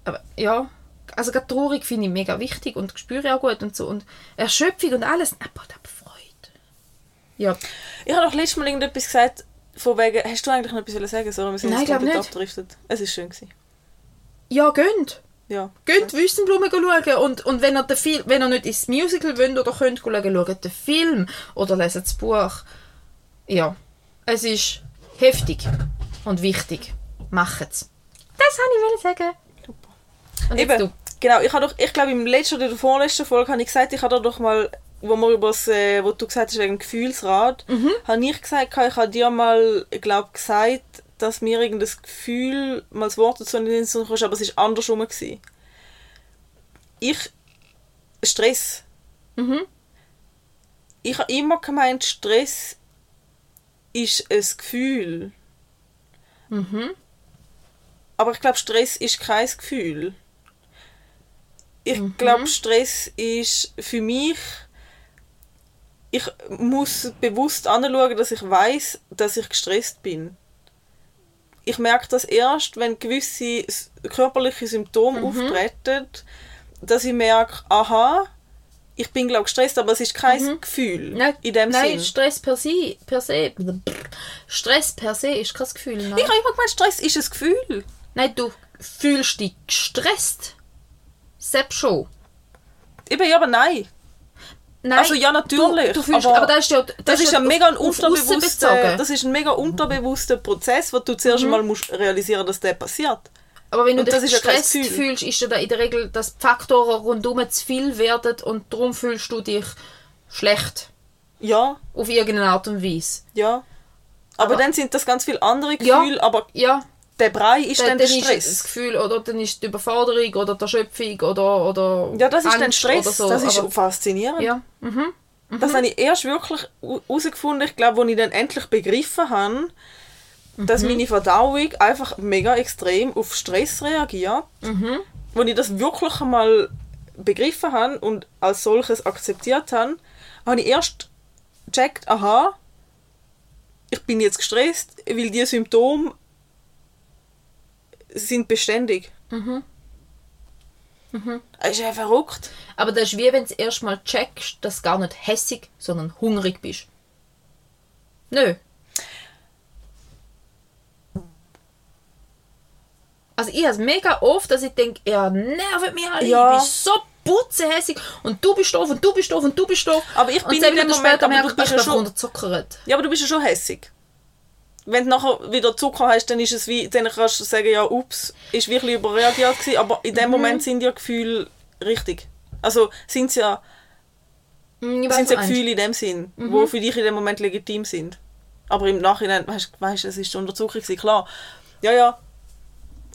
Aber ja, also gerade traurig finde ich mega wichtig und spüre auch gut und so und Erschöpfung und alles. Aber aber Freude. Ja, Ich habe doch letztes Mal irgendetwas gesagt, von wegen, hast du eigentlich noch etwas sagen sollen? Wir sind Nein, jetzt nicht. abgedriftet. Es ist schön gewesen. ja gönnt. Ja. Geht die Wüstenblume schauen und, und wenn, ihr den Film, wenn ihr nicht ins Musical wollt oder könnt schauen, schaut den Film oder leset das Buch. Ja, es ist heftig und wichtig. Macht es. Das wollte ich sagen. Und jetzt Eben, du. genau. Ich, habe doch, ich glaube, im letzten oder der vorletzten Folge habe ich gesagt, ich habe da doch mal, wo, wir übers, äh, wo du gesagt hast, wegen Gefühlsrat, habe ich gesagt, ich habe dir mal, glaube, gesagt, dass mir irgendein Gefühl, mal das Wort dazu nicht in den Sinn kam, aber es war andersrum. Gewesen. Ich, Stress. Mhm. Ich habe immer gemeint, Stress ist ein Gefühl. Mhm. Aber ich glaube, Stress ist kein Gefühl. Ich Mhm. glaube, Stress ist für mich. Ich muss bewusst anschauen, dass ich weiß, dass ich gestresst bin. Ich merke das erst, wenn gewisse körperliche Symptome auftreten, dass ich merke, aha, ich bin glaube gestresst, aber es ist kein Gefühl Nein, in dem nein Sinn. Stress per se, per se, Stress per se ist kein Gefühl. Nein, Ich habe immer gemeint, Stress ist ein Gefühl. nein du fühlst dich gestresst. Selbst schon. Eben, ja, aber nein. Nein, Also ja, natürlich, Du, du fühlst, aber aber, das ist ja, das Das ist ja ein mega auf- unterbewusster, das ist ein mega unterbewusster Prozess, wo du zuerst einmal musst realisieren, dass der passiert. Aber wenn du Und das dich ja gestresst Gefühl. fühlst, ist ja da in der Regel, dass die Faktoren rundum zu viel werden und darum fühlst du dich schlecht. Ja, Auf irgendeine Art und Weise. ja. Aber, Aber- dann sind das ganz viele andere Ja. Gefühle, aber Ja, der Brei ist dann, dann dann der ist das Stress. Gefühl, oder dann ist die Überforderung oder die Erschöpfung oder, oder Ja, das ist dann Angst Stress. Oder so. das ist aber, faszinierend. ja. Mhm. Das habe ich erst wirklich herausgefunden, ich glaube, als ich dann endlich begriffen habe, dass Mhm. meine Verdauung einfach mega extrem auf Stress reagiert. Mhm. Als ich das wirklich einmal begriffen habe und als solches akzeptiert habe, habe ich erst gecheckt, aha, ich bin jetzt gestresst, weil die Symptome sind beständig. Mhm. Das ist ja verrückt. Aber das ist wie wenn du erstmal checkst, dass du gar nicht hässig, sondern hungrig bist. Nö. Also ich habe mega oft, dass ich denke, er nervt mich alle, Ja. ich bin so putzehässig und du bist doof und du bist doof und du bist doof. Aber ich bin Moment- später aber du ich, bist ja bin schon-. Ja, aber du bist ja schon hässig. Wenn du nachher wieder Zucker hast, dann ist es wie, dann kannst du sagen, ja, ups, ist wirklich überreagiert gewesen, aber in Mhm. dem Moment sind ja Gefühle richtig. Also sind es ja, Hm, ich weiss, sind ja Gefühle in dem Sinn, wo für dich in dem Moment legitim sind. Aber im Nachhinein, weißt du, es ist schon Unterzucker gewesen, klar. Ja, ja.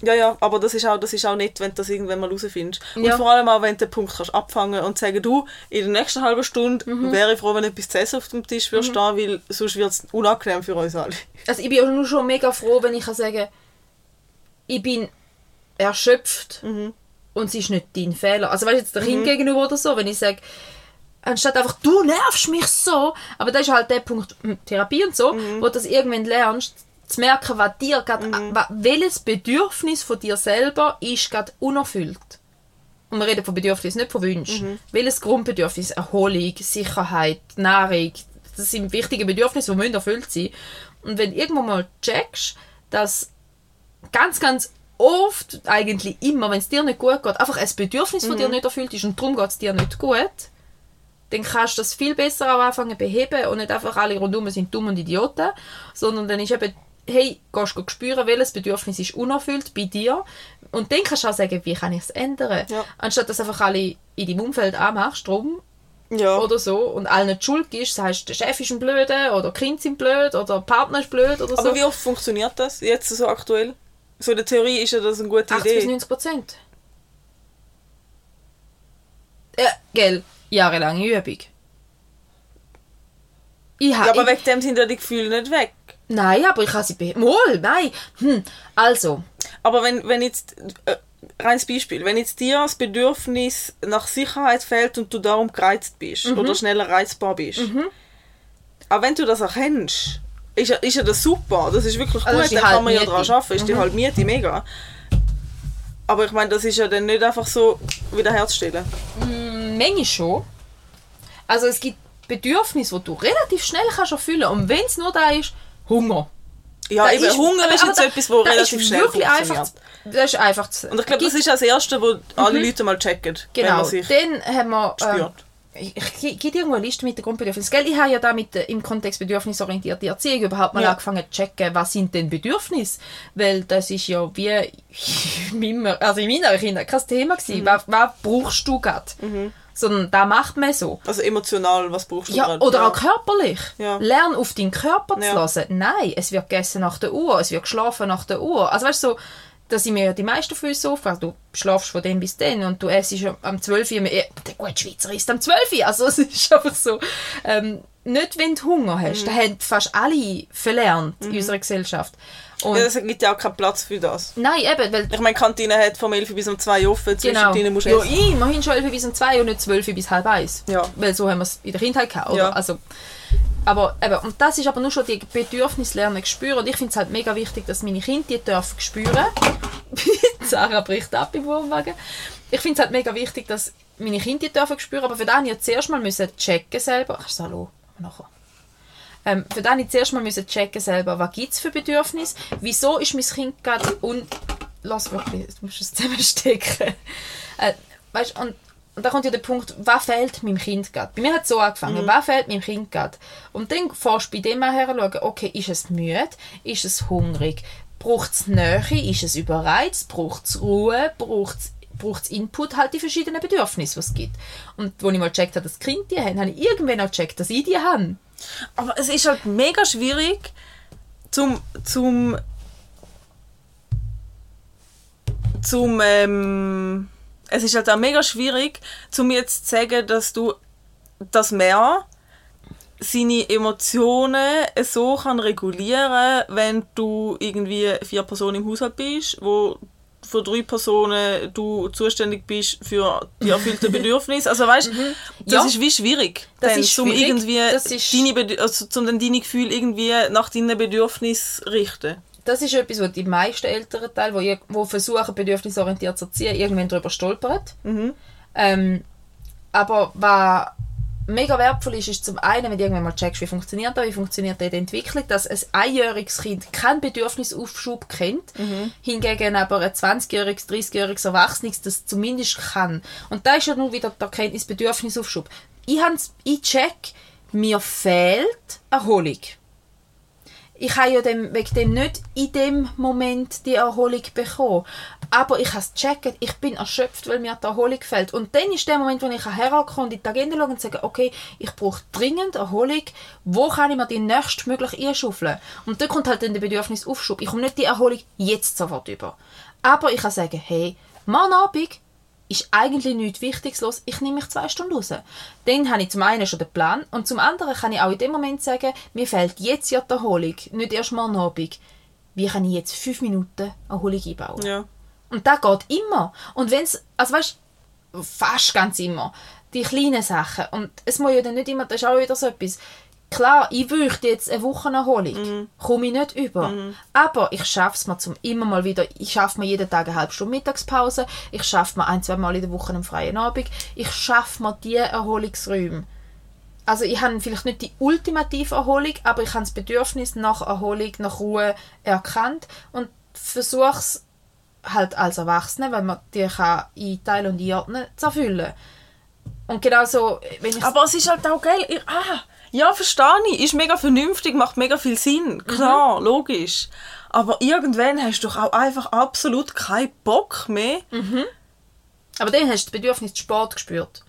Ja, ja, aber das ist auch, das ist auch nett, wenn du das irgendwann mal rausfindest. Und Ja. vor allem auch, wenn du den Punkt kannst abfangen und sagen, du, in der nächsten halben Stunde Mhm. wäre ich froh, wenn etwas zu essen auf dem Tisch würde stehen, weil sonst wird es unangenehm für uns alle. Also ich bin auch nur schon mega froh, wenn ich kann sagen ich bin erschöpft Mhm. und es ist nicht dein Fehler. Also weißt du, jetzt der Kind gegenüber oder so, wenn ich sage, anstatt einfach, du nervst mich so, aber das ist halt der Punkt hm, Therapie und so, Mhm. wo du das irgendwann lernst, zu merken, was dir grad, wa- welches Bedürfnis von dir selber ist gerade unerfüllt. Und wir reden von Bedürfnissen, nicht von Wünschen. Mhm. Welches Grundbedürfnis? Erholung, Sicherheit, Nahrung. Das sind wichtige Bedürfnisse, die müssen erfüllt sein. Und wenn du irgendwann mal checkst, dass ganz, ganz oft, eigentlich immer, wenn es dir nicht gut geht, einfach ein Bedürfnis von dir Mhm. nicht erfüllt ist und darum geht es dir nicht gut, dann kannst du das viel besser auch anfangen beheben und nicht einfach alle rundum sind dumm und Idioten, sondern dann ist eben, hey, gehst du spüren, welches Bedürfnis ist unerfüllt bei dir und dann kannst du auch sagen, wie kann ich es ändern, Ja. anstatt dass einfach alle in deinem Umfeld anmachst, drum Ja. oder so und allen die Schuld gibst, das heißt, der Chef ist ein Blöde oder die Kinder sind blöd oder der Partner ist blöd oder aber so. wie oft funktioniert das jetzt so aktuell? So in der Theorie ist ja das eine gute 80 bis Idee. 90 Prozent. Ja, gell, jahrelange Übung. Ich ha, Ja, aber ich, wegen dem sind ja die Gefühle nicht weg. Nein, aber ich habe sie. Mal, nein. Hm. Also, Aber wenn, wenn jetzt, äh, reines Beispiel, wenn jetzt dir das Bedürfnis nach Sicherheit fehlt und du darum gereizt bist Mhm. oder schneller reizbar bist, aber wenn du das erkennst, ist ja, ist ja das super, das ist wirklich Also gut, die dann kann man ja daran arbeiten, ist die halbe Miete mega. Aber ich meine, das ist ja dann nicht einfach so wiederherzustellen. Menge schon. Also es gibt Bedürfnisse, die du relativ schnell kannst erfüllen Und wenn es nur da ist, Hunger. Ja, Da eben, Hunger aber- ist jetzt da- etwas, wo da relativ ist schnell wirklich einfach, Das ist einfach zu- Und ich glaube, das ist das Erste, wo alle Leute mal checken, Genau, dann haben wir... ähm, spürt. ich, ich gebe irgendwo eine Liste mit den Grundbedürfnissen. Gell? Ich habe ja da mit, äh, im Kontext bedürfnisorientierte Erziehung überhaupt mal Ja. angefangen zu checken, was sind denn Bedürfnisse? Weil das ist ja wie in meiner, also in meiner Kinder kein Thema gewesen. Mhm. Was, was brauchst du gerade? Sondern da macht man so. Also emotional, was brauchst du Ja, gerade? oder ja. auch körperlich. Ja. Lern auf deinen Körper zu Ja. hören. Nein, es wird gegessen nach der Uhr, es wird geschlafen nach der Uhr. Also weißt du, so, da sind wir ja die meisten von uns so aufgewacht. Du schlafst von dem bis dann und du essst ja am 12 Uhr, äh, der gute Schweizer isst am 12 Uhr, also es ist einfach so. Ähm, nicht, wenn du Hunger hast. Mhm. Das haben fast alle verlernt in unserer Gesellschaft. Und Ja, es gibt ja auch keinen Platz für das. Nein, eben, weil Ich meine, die Kantine hat vom 11 bis um 2 offen, Genau. zwischendrin musst du ja, essen. immerhin schon 11 bis um 2 und nicht 12 bis halb 1. Ja. Weil so haben wir es in der Kindheit gehabt, oder? Ja. Also, aber eben, und das ist aber nur schon die Bedürfnislernen spüren. Und ich finde es halt mega wichtig, dass meine Kinder die dürfen spüren. Sarah bricht ab im Wohnwagen. Ich finde es halt mega wichtig, dass meine Kinder die dürfen spüren. Aber für das ich zuerst mal müssen checken selber. Ach, hallo, nachher. Ähm, für das ich zuerst mal müssen checken selber, was gibt es für Bedürfnisse, wieso ist mein Kind gerade un... Lass wirklich, du musst es zusammenstecken. Äh, weißt, und, und da kommt ja der Punkt, was fehlt meinem Kind gerade? Bei mir hat es so angefangen, was fehlt meinem Kind gerade? Und dann fährst du bei dem mal her schauen, okay, ist es müde, ist es hungrig, braucht es Nähe, ist es überreizt, braucht es Ruhe, braucht es braucht Input, halt die verschiedenen Bedürfnisse, die es gibt. Und als ich mal gecheckt habe, dass Kinder die haben, habe ich irgendwann auch gecheckt, dass ich die habe. Aber es ist halt mega schwierig, zum, zum, zum, ähm, es ist halt auch mega schwierig, zum jetzt zu sagen, dass du das mehr seine Emotionen so kann regulieren, wenn du irgendwie vier Personen im Haushalt bist, wo für drei Personen du zuständig bist für die erfüllten Bedürfnisse. Also weißt, das Ja. ist wie schwierig, Das ist zum schwierig. irgendwie deine Bedür- also, zum dann deine Gefühle irgendwie nach deinen Bedürfnissen richten. Das ist etwas, wo die meisten älteren Teile, die wo versuchen, bedürfnisorientiert zu erziehen, irgendwann darüber stolpern. Ähm, aber was mega wertvoll ist, ist zum einen, wenn du irgendwann mal checkst, wie funktioniert das, wie funktioniert die Entwicklung, dass ein einjähriges Kind keinen Bedürfnisaufschub kennt, hingegen aber ein 20-jähriges, 30-jähriges Erwachsenes das zumindest kann. Und da ist ja nun wieder die Erkenntnis Bedürfnisaufschub. Ich, ich check, mir fehlt Erholung ich habe ja dem, wegen dem nicht in dem Moment die Erholung bekommen. Aber ich habe es gecheckt, ich bin erschöpft, weil mir die Erholung fehlt. Und dann ist der Moment, wo ich herkomme und in die Agenda schaue und sage, okay, ich brauche dringend Erholung, wo kann ich mir die nächstmöglich einschaufeln? Und dann kommt halt dann der Bedürfnisaufschub. Ich komme nicht die Erholung jetzt sofort über. Aber ich kann sagen, hey, morgen Abend ist eigentlich nichts Wichtiges los, ich nehme mich zwei Stunden raus. Dann habe ich zum einen schon den Plan und zum anderen kann ich auch in dem Moment sagen, mir fehlt jetzt ja die Erholung, nicht erst morgen Abend. Wie kann ich jetzt fünf Minuten Erholung einbauen? Ja. Und das geht immer. Und wenn es, also weißt fast ganz immer, die kleinen Sachen. Und es muss ja dann nicht immer, das ist auch wieder so etwas. Klar, ich möchte jetzt eine Wochenerholung. Komme ich nicht über. Aber ich schaffe es mir zum immer mal wieder. Ich schaffe mir jeden Tag eine halbe Stunde Mittagspause. Ich schaffe mir ein, zwei Mal in der Woche einen freien Abend. Ich schaffe mir diese Erholungsräume. Also ich habe vielleicht nicht die ultimative Erholung, aber ich habe das Bedürfnis nach Erholung, nach Ruhe erkannt und versuche es halt als Erwachsene, weil man die kann einteilen und einordnen, zu erfüllen. Und genauso, wenn ich Aber es ist halt auch geil. Ich, ah, ja, verstehe ich. Ist mega vernünftig, macht mega viel Sinn. Klar, logisch. Aber irgendwann hast du doch auch einfach absolut keinen Bock mehr. Aber dann hast du das Bedürfnis Sport gespürt.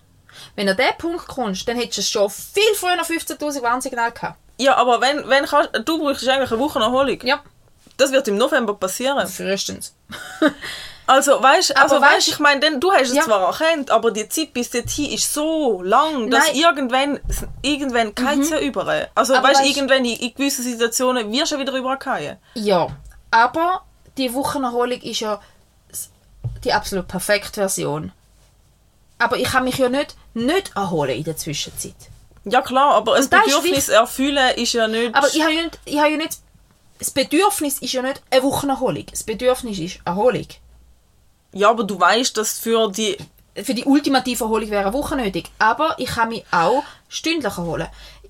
Wenn du an diesen Punkt kommst, dann hättest du schon viel früher 15'000 Warnsignale gehabt. Ja, aber wenn, wenn kannst, du brauchst eigentlich eine Wochenerholung. Ja, Das wird im November passieren. frühestens. Also, weißt, also, weißt, ich meine, denn du hast es Ja. zwar erkannt, aber die Zeit bis dorthin ist so lang, dass Nein. Mhm. irgendwann, irgendwann es ja über. Also, Aber weißt, weisst- irgendwann in, in gewissen Situationen wirst du wieder übergehen. Ja, aber die Wochenerholung ist ja die absolut perfekte Version. Aber ich kann mich ja nicht, nicht erholen in der Zwischenzeit. Ja, klar, aber ein das ist Bedürfnis wichtig. erfüllen ist ja nicht. Aber ich habe ja nicht, ich habe ja nicht, das Bedürfnis ist ja nicht eine Wochenerholung. Das Bedürfnis ist Erholung. ja, aber du weißt, dass für die. Für die ultimative Erholung wäre eine Woche nötig. Aber ich kann mich auch stündlich erholen.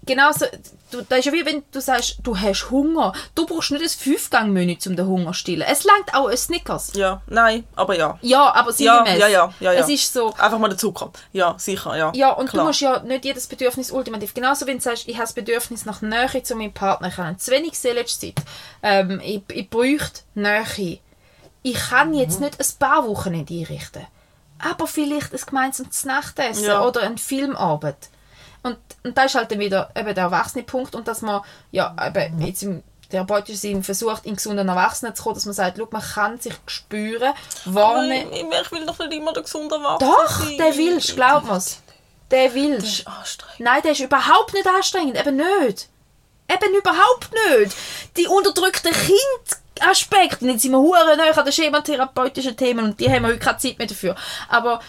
Genauso, du, das ist ja wie wenn du sagst, du hast Hunger. Du brauchst nicht ein Fünfgang-Menü, um den Hunger zu stillen. Es langt auch ein Snickers. Ja, nein, aber ja. Ja, aber sinngemäß. ja, ja, ja, ja. Es ist so, Einfach mal dazu kommen. Ja, sicher, ja. Ja, und klar. du musst ja nicht jedes Bedürfnis ultimativ. Genauso wenn du sagst, ich habe das Bedürfnis nach Nähe zu meinem Partner, ich habe zu wenig Seelenszeit, ähm, ich, ich bräuchte Nähe. Ich kann jetzt nicht ein paar Wochen nicht einrichten. Aber vielleicht ein gemeinsames Nachtessen Ja. oder ein Filmabend. Und, und da ist halt dann wieder eben der erwachsene Punkt und dass man, ja, eben jetzt im therapeutische Sinn versucht, in gesunden Erwachsenen zu kommen, dass man sagt, schau, man kann sich spüren, warme... ich, ich will doch nicht immer der gesunde Erwachsene Doch, sein. der willst, glaub mir's. Der willst. ist anstrengend. Nein, der ist überhaupt nicht anstrengend, eben nicht. Eben überhaupt nicht. Die unterdrückten Kind-Aspekte, jetzt sind wir hure nahe an den schematherapeutischen Themen und die haben wir heute keine Zeit mehr dafür. Aber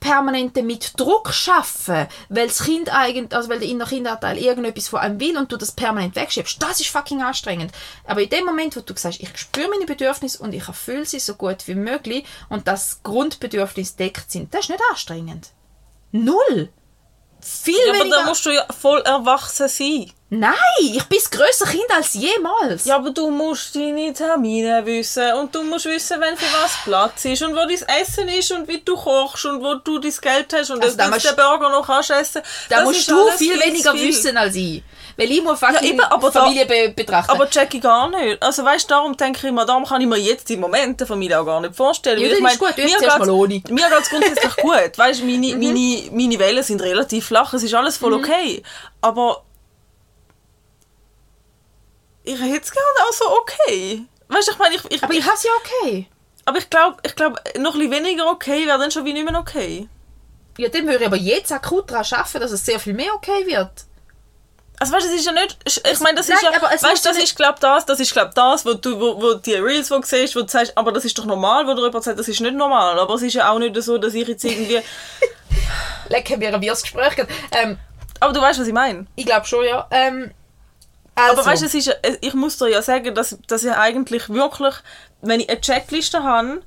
permanente mit Druck schaffen, weil das Kind eigentlich, also weil der innere Kindanteil irgendetwas von einem will und du das permanent wegschiebst, das ist fucking anstrengend. Aber in dem Moment, wo du sagst, ich spüre meine Bedürfnisse und ich erfülle sie so gut wie möglich und das Grundbedürfnis deckt sind, das ist nicht anstrengend. Null. Viel Ja, aber weniger. da musst du ja voll erwachsen sein. Nein, ich bin das grössere Kind als jemals. Ja, aber du musst deine Termine wissen und du musst wissen, wenn für was Platz ist und wo dein Essen ist und wie du kochst und wo du dein Geld hast und Also da dass du den Burger noch kannst essen. da musst du viel weniger viel. wissen als ich. Weil ich muss fucking eben, aber da- Familie be betrachten. Aber check ich gar nicht. Also weißt du, darum denke ich immer, darum kann ich mir jetzt im Moment der Familie auch gar nicht vorstellen. Ja, das ich ist gut, du mir geht's- mal ohne. Mhm. Mir geht es grundsätzlich gut. Weißt du, meine, meine, meine Wellen sind relativ flach, es ist alles voll okay. Aber ich hätte es gerne auch so okay. Weißt du, ich meine, ich, ich, aber ich hasse ja okay. aber ich glaube, ich glaub, noch ein bisschen weniger okay wäre dann schon wie nicht mehr okay. Ja, dann würde ich aber jetzt akut daran arbeiten, dass es sehr viel mehr okay wird. Also weißt du, das ist ja nicht, ich meine, das Nein, ist ja, es weißt du, das ist glaub das, das ist glaub das, wo du, wo, wo die Reels, wo du siehst, wo du sagst, aber das ist doch normal, wo der jemand sagt, das ist nicht normal, aber es ist ja auch nicht so, dass ich jetzt irgendwie, Leck, haben wir ein wirres Gespräch gehabt. Ähm, aber du weißt, was ich meine. ich glaube schon, ja. Ähm, also, Aber weißt du, es ist, ich muss dir ja sagen, dass, dass ich eigentlich wirklich, wenn ich eine Checkliste habe,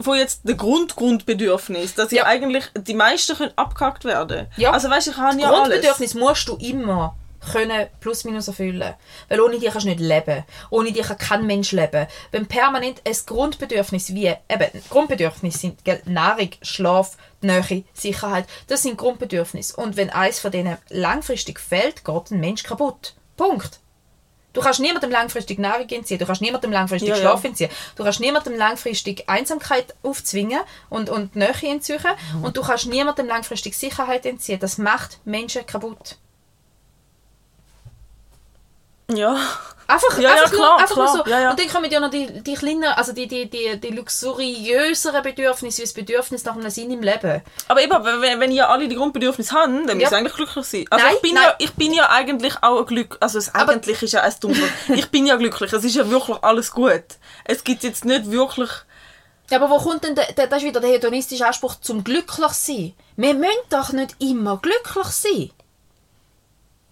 von jetzt der Grund Grundbedürfnis, dass Ja. ja eigentlich die meisten können abgehackt werden. Ja. Also weißt du, ich habe ja alles. Grundbedürfnis musst du immer können plus minus erfüllen. Weil ohne dich kannst du nicht leben. Ohne dich kann kein Mensch leben. Wenn permanent ein Grundbedürfnis wie, eben, Grundbedürfnisse sind gell, Nahrung, Schlaf, Nähe, Sicherheit, das sind Grundbedürfnisse. Und wenn eins von denen langfristig fehlt, geht ein Mensch kaputt. Punkt. Du kannst niemandem langfristig Nahrung entziehen, du kannst niemandem langfristig Ja, ja. Schlaf entziehen, du kannst niemandem langfristig Einsamkeit aufzwingen und, und Nähe entziehen Mhm. und du kannst niemandem langfristig Sicherheit entziehen. Das macht Menschen kaputt. Ja. Einfach, Ja, ja, einfach, klar, nur, einfach klar. nur so. Ja, ja. Und dann kommen ja noch die, die kleinen, also die, die, die, die luxuriöseren Bedürfnisse, wie das Bedürfnis nach einem Sinn im Leben. Aber eben, wenn, wenn ihr alle die Grundbedürfnisse habt, dann Ja. müsst ihr eigentlich glücklich sein. Also Nein, ich, bin nein. Ja, ich bin ja eigentlich auch ein Glück. Also Aber- eigentlich ist ja ein dummes Wort. Ich bin ja glücklich. Es ist ja wirklich alles gut. Es gibt jetzt nicht wirklich... Ja, aber wo kommt denn der, der, das ist wieder der hedonistische Anspruch zum glücklich sein? Wir müssen doch nicht immer glücklich sein.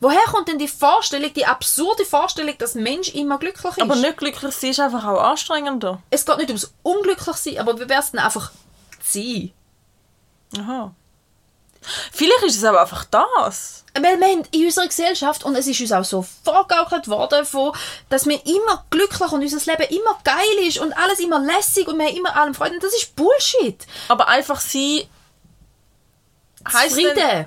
Woher kommt denn die Vorstellung, die absurde Vorstellung, dass Mensch immer glücklich ist? Aber nicht glücklich sein ist einfach auch anstrengender. Es geht nicht ums unglücklich sein, aber wie wäre es denn einfach sein? Aha. Vielleicht ist es aber einfach das. Weil wir haben in unserer Gesellschaft, und es ist uns auch so vorgegaukelt worden, von, dass wir immer glücklich und unser Leben immer geil ist und alles immer lässig und wir haben immer allem Freude. Und das ist Bullshit. Aber einfach sein... Heisst denn, Zufrieden.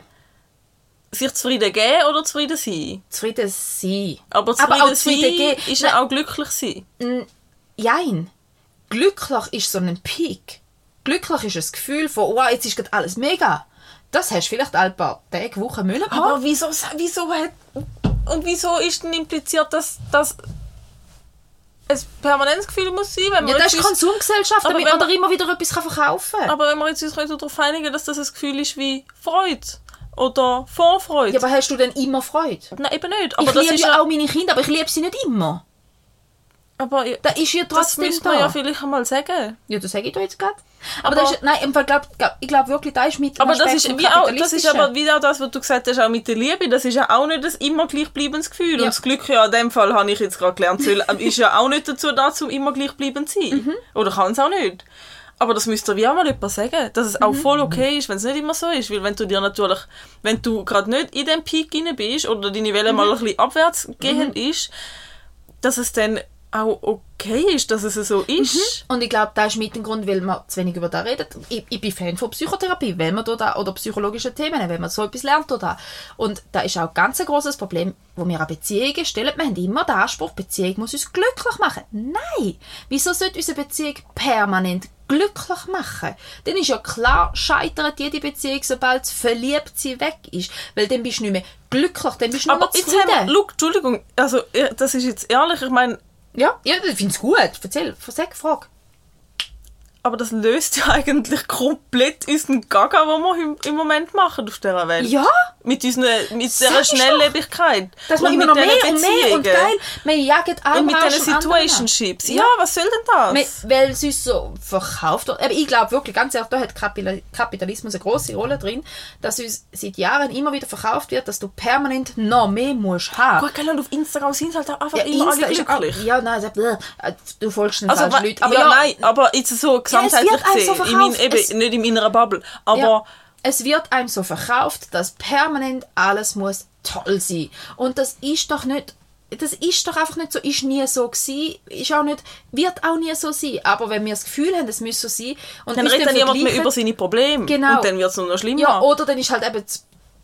Sich zufrieden geben oder zufrieden sein? Zufrieden sein. Aber Aber zufrieden auch zufrieden sein gehen. ist Nein. ja auch glücklich sein. Jein. Glücklich ist so ein Peak. Glücklich ist ein Gefühl von, wow, jetzt ist gerade alles mega. Das hast du vielleicht ein paar Tage, Wochen, Monate. Aber wieso, wieso hat... Und wieso ist denn impliziert, dass, dass ein permanentes Gefühl muss sein, wenn Ja, wir das jetzt ist Konsumgesellschaft, Aber damit man da man- immer wieder etwas verkaufen kann. Aber wenn wir jetzt uns können darauf einigen, dass das ein Gefühl ist wie Freude oder Vorfreude. Ja, aber hast du denn immer Freude? Nein, eben nicht. Aber ich das liebe ist ja auch meine Kinder, aber ich liebe sie nicht immer. Aber Da ist ja das trotzdem müsste da. man ja vielleicht einmal sagen. Ja, das sage ich dir jetzt gerade. Aber, Aber- das ist, nein, im Fall glaub, ich glaube wirklich, da ist mit Aber das ist, wie auch, das ist aber wie auch das, was du gesagt hast, auch mit der Liebe, das ist ja auch nicht ein immer gleichbleibendes Gefühl. Ja. Und das Glück ja in dem Fall, habe ich jetzt gerade gelernt, ist ja auch nicht dazu da, um immer gleichbleibend zu sein. Mhm. Oder kann es auch nicht. Aber das müsste wie auch mal jemand sagen, dass es Mhm. auch voll okay ist, wenn es nicht immer so ist. Weil wenn du dir natürlich, wenn du gerade nicht in dem Peak rein bist oder deine Welle Mhm. mal ein bisschen abwärts gehend ist, dass es dann auch okay ist, dass es so ist. Und ich glaube, das ist mit dem Grund, weil man zu wenig über das redet. Ich, ich bin Fan von Psychotherapie, wenn man da, oder psychologische Themen, wenn man so etwas lernt da. Und da ist auch ganz ein großes Problem, wo wir an Beziehungen stellen. Wir haben immer den Anspruch, Beziehung muss uns glücklich machen. Nein! Wieso sollte unsere Beziehung permanent glücklich machen, dann ist ja klar, scheitert jede Beziehung, sobald das Verliebtsein weg ist. Weil dann bist du nicht mehr glücklich, dann bist du nur Aber noch jetzt haben wir, zufrieden. Entschuldigung, also das ist jetzt ehrlich, ich meine, Ja, ja, ich finde es gut. Erzähl, sag, frag. Aber das löst ja eigentlich komplett unseren Gaga, den wir im, Moment machen auf dieser Welt. Ja, Mit, unseren, mit dieser. Schnelllebigkeit. dass man immer noch mit mehr und mehr und geil. Wir jagen Und mit diesen. Situationships. Ja, Ja. was soll denn das? Weil es uns so verkauft wird. Aber ich glaube wirklich, ganz ehrlich, da hat Kapitalismus eine große Rolle drin, dass uns seit Jahren immer wieder verkauft wird, dass du permanent noch mehr musst haben. Gut, gell, und auf Instagram sind halt auch einfach Ja, immer Insta alle auch, glücklich. ja, nein, also, bläh, du folgst den Also, falschen Leuten. Aber ja, ja, nein, aber jetzt so gesamtheitlich einem gesehen, so in mein, eben, Es- nicht in meiner Bubble, aber ja, es wird einem so verkauft, dass permanent alles muss toll sein. Und das ist doch nicht das ist doch einfach nicht so, ist nie so gewesen, ist auch nicht, wird auch nie so sein. Aber wenn wir das Gefühl haben, es müsse so sein, und dann redet dann niemand mehr über seine Probleme. Genau. Und dann wird es nur noch schlimmer. Ja, oder dann ist halt eben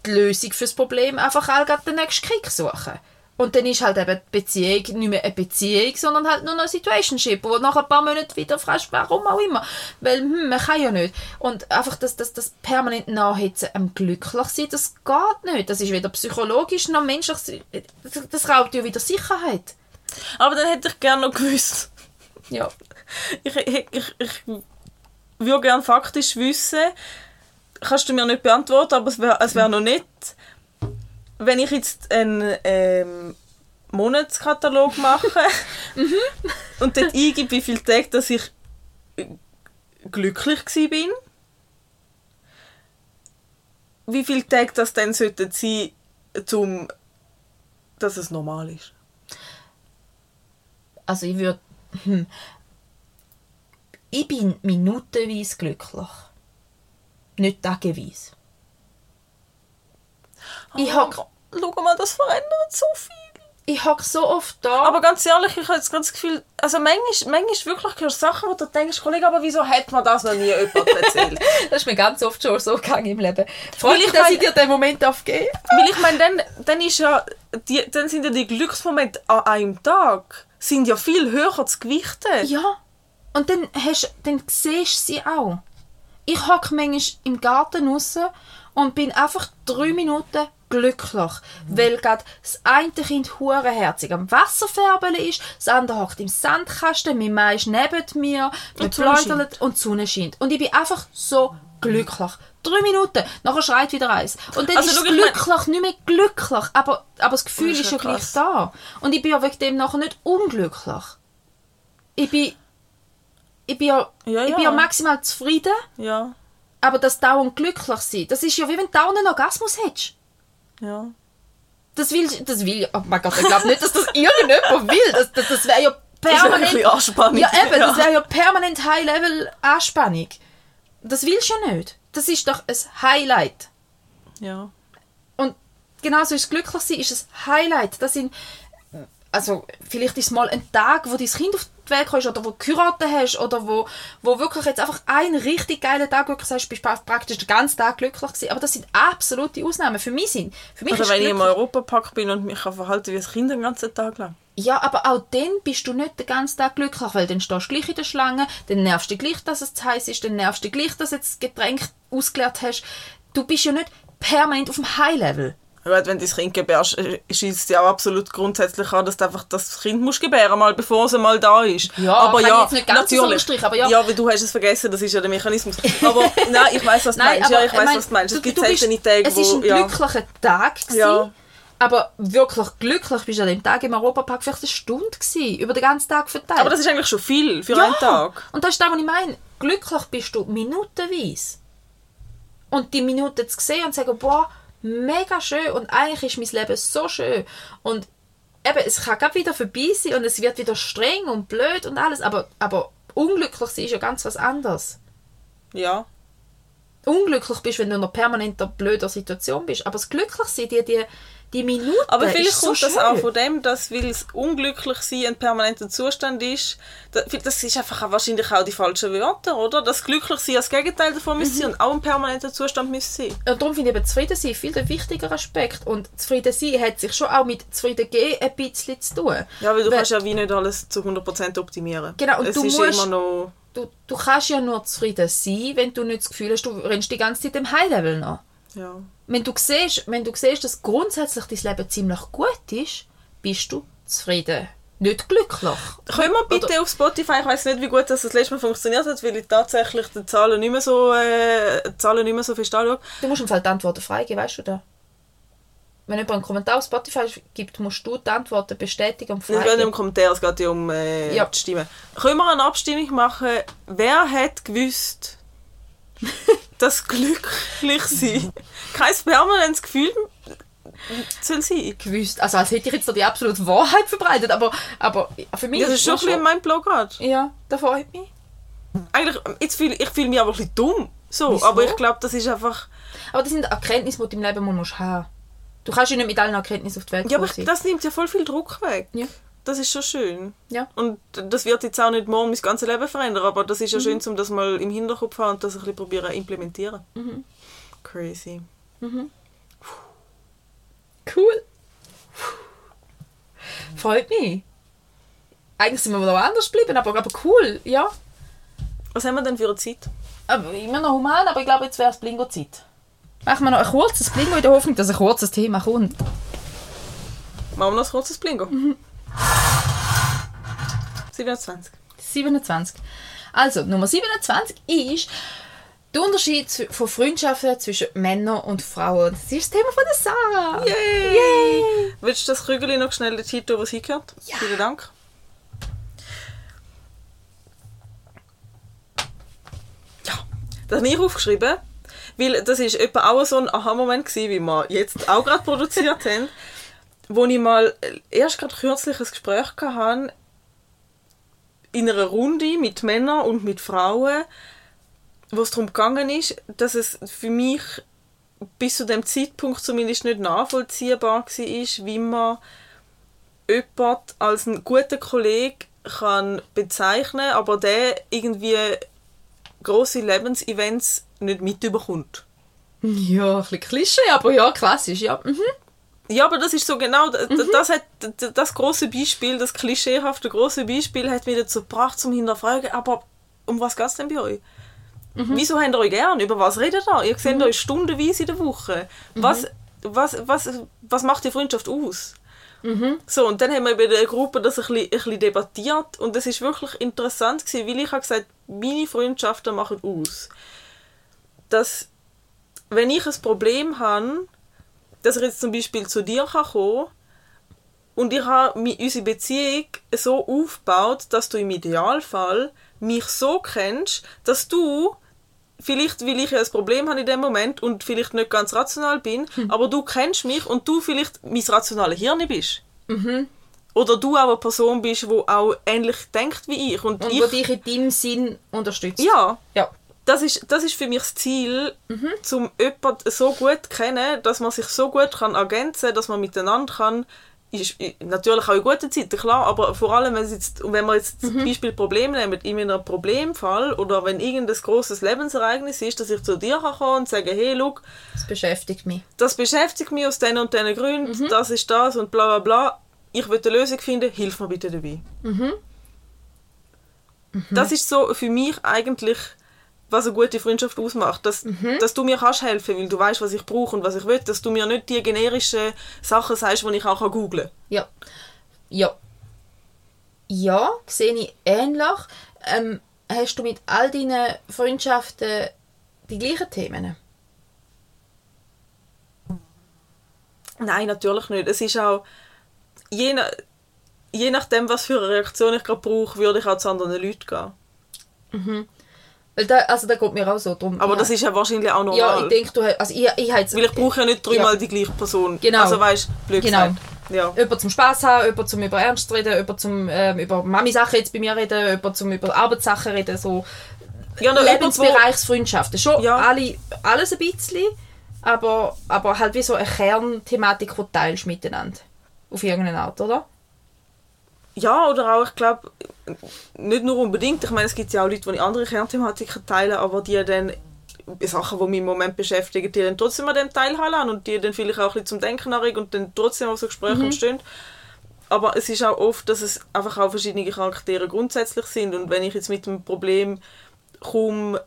die Lösung fürs Problem einfach auch gerade den nächsten Krieg suchen. Und dann ist halt eben die Beziehung nicht mehr eine Beziehung, sondern halt nur noch ein Situationship, wo nach ein paar Monaten wieder fragst, warum auch immer. Weil, hm, man kann ja nicht. Und einfach das, das, das permanent Nachhitzen am glücklich sein, das geht nicht. Das ist weder psychologisch noch menschlich. Das, das raubt ja wieder Sicherheit. Aber dann hätte ich gerne noch gewusst, Ja. ich, ich, ich, ich würde gerne faktisch wissen, kannst du mir nicht beantworten, aber es wäre es wär noch nett, wenn ich jetzt einen ähm, Monatskatalog mache und dort eingebe, wie viele Tage dass ich äh, glücklich bin, wie viele Tage das dann sollten sein, zum, dass es normal ist. Also ich würde... Hm, ich bin minutenweise glücklich. Nicht tageweise. Ich hock, Aber schau mal, das verändert so viel. ich hock so oft da. Aber ganz ehrlich, ich habe jetzt ganz das Gefühl, also manchmal, manchmal wirklich hörst Sachen, wo du denkst, Kollege, aber wieso hat mir das noch nie jemand erzählt? das ist mir ganz oft schon so gegangen im Leben. Freut ich mich, dass ich dir den Moment aufgebe. Weil ich meine, dann, dann, ist ja, die, dann sind ja die Glücksmomente an einem Tag sind ja viel höher zu gewichten. Ja. Und dann, hast, dann siehst du sie auch. Ich hocke manchmal im Garten raus und bin einfach drei Minuten glücklich. Weil gerade das eine Kind hurenherzig am Wasserfärben ist, das andere hockt im Sandkasten, mein Mann ist neben mir, wir Und die Sonne plaudern und die Sonne scheint. Und ich bin einfach so glücklich. Drei Minuten, nachher schreit wieder eins. Und dann Also, ist es glücklich, nicht mehr glücklich, aber, aber das Gefühl Das ist ist ja gleich da. Und ich bin ja wegen dem nachher nicht unglücklich. Ich bin, ich bin ja, Ja, ich bin ja maximal zufrieden, Ja, aber das dauernd glücklich sein, das ist ja wie wenn du dauernd einen Orgasmus hättest. Ja. Das will, das will, oh mein Gott, ich glaube nicht, dass das irgendjemand will. Das, das, das wäre ja Das permanent. bisschen Anspannung. Ja, eben, das Ja. wäre ja permanent High-Level-Anspannung. Das willst du ja nicht. Das ist doch ein Highlight. ja. Und genauso ist glücklich sein, ist ein Highlight. Das sind, also vielleicht ist es mal ein Tag, wo dein Kind auf die Welt kommt oder wo du geheiratet hast oder wo, wo wirklich jetzt einfach ein richtig geiler Tag wirklich sagst, bist du praktisch den ganzen Tag glücklich gewesen. Aber das sind absolute Ausnahmen. Für mich sind, für mich Oder wenn ich im Europapark bin und mich kann verhalten wie ein Kind den ganzen Tag lang. Ja, aber auch dann bist du nicht den ganzen Tag glücklich, weil dann stehst du gleich in der Schlange, dann nervst du gleich, dass es zu heiß ist, dann nervst du gleich, dass du das Getränk ausgeleert hast. Du bist ja nicht permanent auf dem High-Level. Weil wenn du das Kind gebärst, äh, schießt es ja auch absolut grundsätzlich an, dass du einfach das Kind musst gebären mal bevor es mal da ist. Ja, aber ja, jetzt nicht ganz natürlich. aber ja. ja, weil du hast es vergessen, das ist ja der Mechanismus. Aber nein, ich weiß was du meinst. Ja, ich weiß was du meinst. Es gibt seltene Tage, Es ist ein ja. glücklicher Tag gewesen, Ja. aber wirklich glücklich bist du an dem Tag im Europapark vielleicht eine Stunde gewesen, über den ganzen Tag verteilt. Aber das ist eigentlich schon viel für ja. einen Tag. Und das ist das, was ich meine. Glücklich bist du minutenweise. Und die Minuten zu sehen und zu sagen, boah, mega schön und eigentlich ist mein Leben so schön. Und eben, es kann gerade wieder vorbei sein und es wird wieder streng und blöd und alles, aber, aber unglücklich sein ist ja ganz was anderes. Ja. Unglücklich bist, wenn du in einer permanenter blöder Situation bist. Aber das Glücklichsein, die, die, die Minuten Aber vielleicht ist so kommt das schön. auch von dem, dass, weil es unglücklich sein ein permanenter Zustand ist, da- das ist einfach auch wahrscheinlich auch die falschen Wörter, oder? Dass glücklich sein als Gegenteil davon müsste sein und auch ein permanenter Zustand müsste sein. Und darum finde ich eben zufrieden sein viel der wichtigere Aspekt. Und zufrieden sein hat sich schon auch mit zufrieden gehen ein bisschen zu tun. Ja, weil du Weil- kannst ja wie nicht alles zu 100% optimieren. Genau, und es du ist musst- immer noch... du, du kannst ja nur zufrieden sein, wenn du nicht das Gefühl hast, du rennst die ganze Zeit im High-Level nach. Ja. Wenn du, siehst, wenn du siehst, dass grundsätzlich dein Leben ziemlich gut ist, bist du zufrieden. Nicht glücklich. Können wir bitte auf Spotify, ich weiß nicht, wie gut das das letzte Mal funktioniert hat, weil ich tatsächlich die Zahlen nicht mehr so, äh, Zahlen nicht mehr so fest anschaue. Du musst im Fall die Antworten freigeben, weißt du das? Wenn jemand einen Kommentar auf Spotify gibt, musst du die Antworten bestätigen und Es geht nicht um freigeben. Kommentare, es geht um äh, Ja. die Stimmen. Können wir eine Abstimmung machen, wer hat gewusst, dass glücklich sein kein permanentes Gefühl soll sein? gewusst. Also als hätte ich jetzt da die absolute Wahrheit verbreitet, aber, aber für mich Das ist schon ein bisschen mein Blog gerade. Ja, das freut mich. Eigentlich, jetzt fühl, ich fühle mich aber ein bisschen dumm. So, Wieso? aber ich glaube, das ist einfach... Aber das sind Erkenntnisse, die du im Leben mal musst haben Du kannst ja nicht mit allen Erkenntnissen auf die Welt Ja, aber ich, das nimmt ja voll viel Druck weg. Ja. Das ist schon schön. Ja. Und das wird jetzt auch nicht morgen mein ganzes Leben verändern, aber das Mhm. ist ja schön, um das mal im Hinterkopf zu haben und das ein bisschen probieren zu implementieren. Mhm. Crazy. Cool. Freut mich. Eigentlich sind wir noch anders geblieben, aber, aber cool, ja. Was haben wir denn für eine Zeit? Aber immer noch human, aber ich glaube, jetzt wäre es Blingo-Zeit. Machen wir noch ein kurzes Blingo in der Hoffnung, dass ein kurzes Thema kommt. Machen wir noch ein kurzes Blingo. Mhm. 27. 27. Also, Nummer 27 ist der Unterschied von Freundschaften zwischen Männern und Frauen. Das ist das Thema von der Sarah. Yay! Yay! Willst du das Krügeli noch schnell den Titel, was hingehört? Ja. Vielen Dank. Ja, das habe ich aufgeschrieben, weil das ist etwa auch so ein Aha-Moment gewesen, wie wir jetzt auch gerade produziert haben, wo ich mal erst gerade kürzlich ein Gespräch hatte in einer Runde mit Männern und mit Frauen, wo es darum gegangen ist, dass es für mich bis zu dem Zeitpunkt zumindest nicht nachvollziehbar war, wie man jemanden als einen guten Kollegen kann bezeichnen aber der irgendwie grosse Lebensevents nicht mitbekommt. Ja, ein bisschen Klischee, aber ja, klassisch, ja. Mhm. Ja, aber das ist so genau, d- das hat das große Beispiel, das klischeehafte große Beispiel hat mich dazu gebracht, zum hinterfragen, aber um was geht es denn bei euch? Wieso habt ihr euch gern? Über was redet ihr? Ihr seht euch stundenweise in der Woche. Was, was, was, was macht die Freundschaft aus? So, und dann haben wir bei der Gruppe das ein bisschen, ein bisschen debattiert und es ist wirklich interessant gewesen, weil ich habe gesagt, meine Freundschaften machen aus. Dass, wenn ich ein Problem habe, dass ich jetzt zum Beispiel zu dir kann kommen und ich habe unsere Beziehung so aufgebaut, dass du im Idealfall mich so kennst, dass du vielleicht, weil ich ja ein Problem habe in dem Moment und vielleicht nicht ganz rational bin, aber du kennst mich und du vielleicht mein rationales Hirn bist. Oder du auch eine Person bist, die auch ähnlich denkt wie ich. Und, Und ich, dich in deinem Sinn unterstützt. ja, Ja. Das ist, das ist für mich das Ziel, Mhm. um jemanden so gut zu kennen, dass man sich so gut kann ergänzen kann, dass man miteinander kann. Ist, natürlich auch in guten Zeiten, klar, aber vor allem, wenn, jetzt, wenn wir jetzt Mhm. zum Beispiel Problem nehmen, in einem Problemfall oder wenn irgendein großes Lebensereignis ist, dass ich zu dir kann kommen und sagen, hey, look, Das beschäftigt mich. das beschäftigt mich aus den und den Gründen, Mhm. das ist das und bla bla bla. Ich will eine Lösung finden, hilf mir bitte dabei. Mhm. Das ist so für mich eigentlich, was eine gute Freundschaft ausmacht. Dass, Mhm. dass du mir kannst helfen, weil du weißt, was ich brauche und was ich will. Dass du mir nicht die generischen Sachen sagst, die ich auch googeln kann. Ja. Ja. Ja, sehe ich ähnlich. Ähm, hast du mit all deinen Freundschaften die gleichen Themen? Nein, natürlich nicht. Es ist auch, je, nach, je nachdem, was für eine Reaktion ich gerade brauche, würde ich auch zu anderen Leuten gehen. Weil da, also da geht mir auch so drum. Aber ja. das ist ja wahrscheinlich auch normal. Ja, ich denke, du hast... Also ich, ich jetzt... weil ich brauche ja nicht dreimal die gleiche Person. Genau. Also weißt blöd Genau. gesagt. Ja. Jemand zum Spaß haben, jemand zum über Ernst reden, jemand zum ähm, über Mami-Sachen jetzt bei mir reden, jemand zum über Arbeitssachen reden, so Ja, Lebensbereichsfreundschaften. Schon Ja. alle, alles ein bisschen, aber, aber halt wie so eine Kernthematik, die du teilst miteinander. Auf irgendeine Art, oder? Ja, oder auch, ich glaube, nicht nur unbedingt. Ich meine, es gibt ja auch Leute, die andere Kernthematiken teilen, aber die dann Sachen, die mich im Moment beschäftigen, die dann trotzdem an dem teilhaben und die dann vielleicht auch ein bisschen zum Denken anregen und dann trotzdem auf so Gespräche entstehen. aber es ist auch oft, dass es einfach auch verschiedene Charaktere grundsätzlich sind und wenn ich jetzt mit dem Problem komme,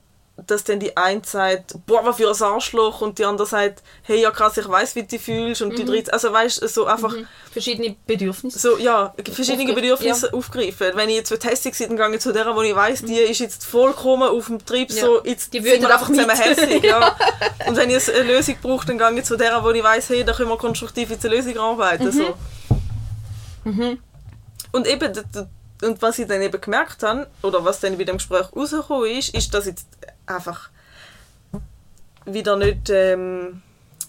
dass dann die eine sagt, boah, was für ein Arschloch und die andere sagt, hey, ja krass, ich weiß, wie du dich fühlst und die dritte, also weißt so einfach Verschiedene Bedürfnisse. so, ja, verschiedene Aufgre- Bedürfnisse aufgreifen. Wenn ich jetzt hässlich bin, dann gehe ich zu der, wo ich weiß, die ist jetzt vollkommen auf dem Trip, Ja. so, jetzt Die sind wir einfach zusammen hässlich, ja. Und wenn ich eine Lösung brauche, dann gehe ich zu der, wo ich weiß, hey, da können wir konstruktiv jetzt eine Lösung arbeiten, so. Und eben, und was ich dann eben gemerkt habe, oder was dann bei dem Gespräch rausgekommen ist, ist, dass jetzt einfach wieder nicht ähm,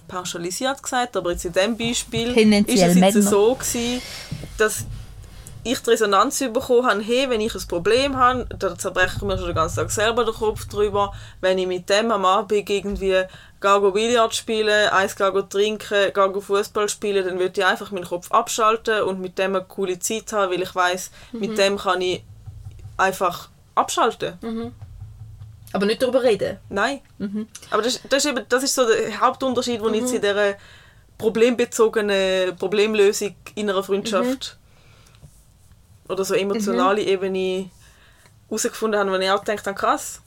pauschalisiert gesagt, aber jetzt in diesem Beispiel ist es jetzt so gewesen, dass ich die Resonanz bekommen habe, hey, wenn ich ein Problem habe, da zerbreche ich mir schon den ganzen Tag selber den Kopf drüber. Wenn ich mit dem am Abend irgendwie gehe go Billard spielen, eins gehe go trinken, gehe go Fußball spielen, dann würde ich einfach meinen Kopf abschalten und mit dem eine coole Zeit haben, weil ich weiß, mit dem kann ich einfach abschalten. Aber nicht darüber reden. Nein. Aber das, das, ist eben, das ist so der Hauptunterschied, den ich jetzt in dieser problembezogenen Problemlösung in einer Freundschaft oder so emotionale Ebene herausgefunden habe, wo ich auch gedacht habe, krass.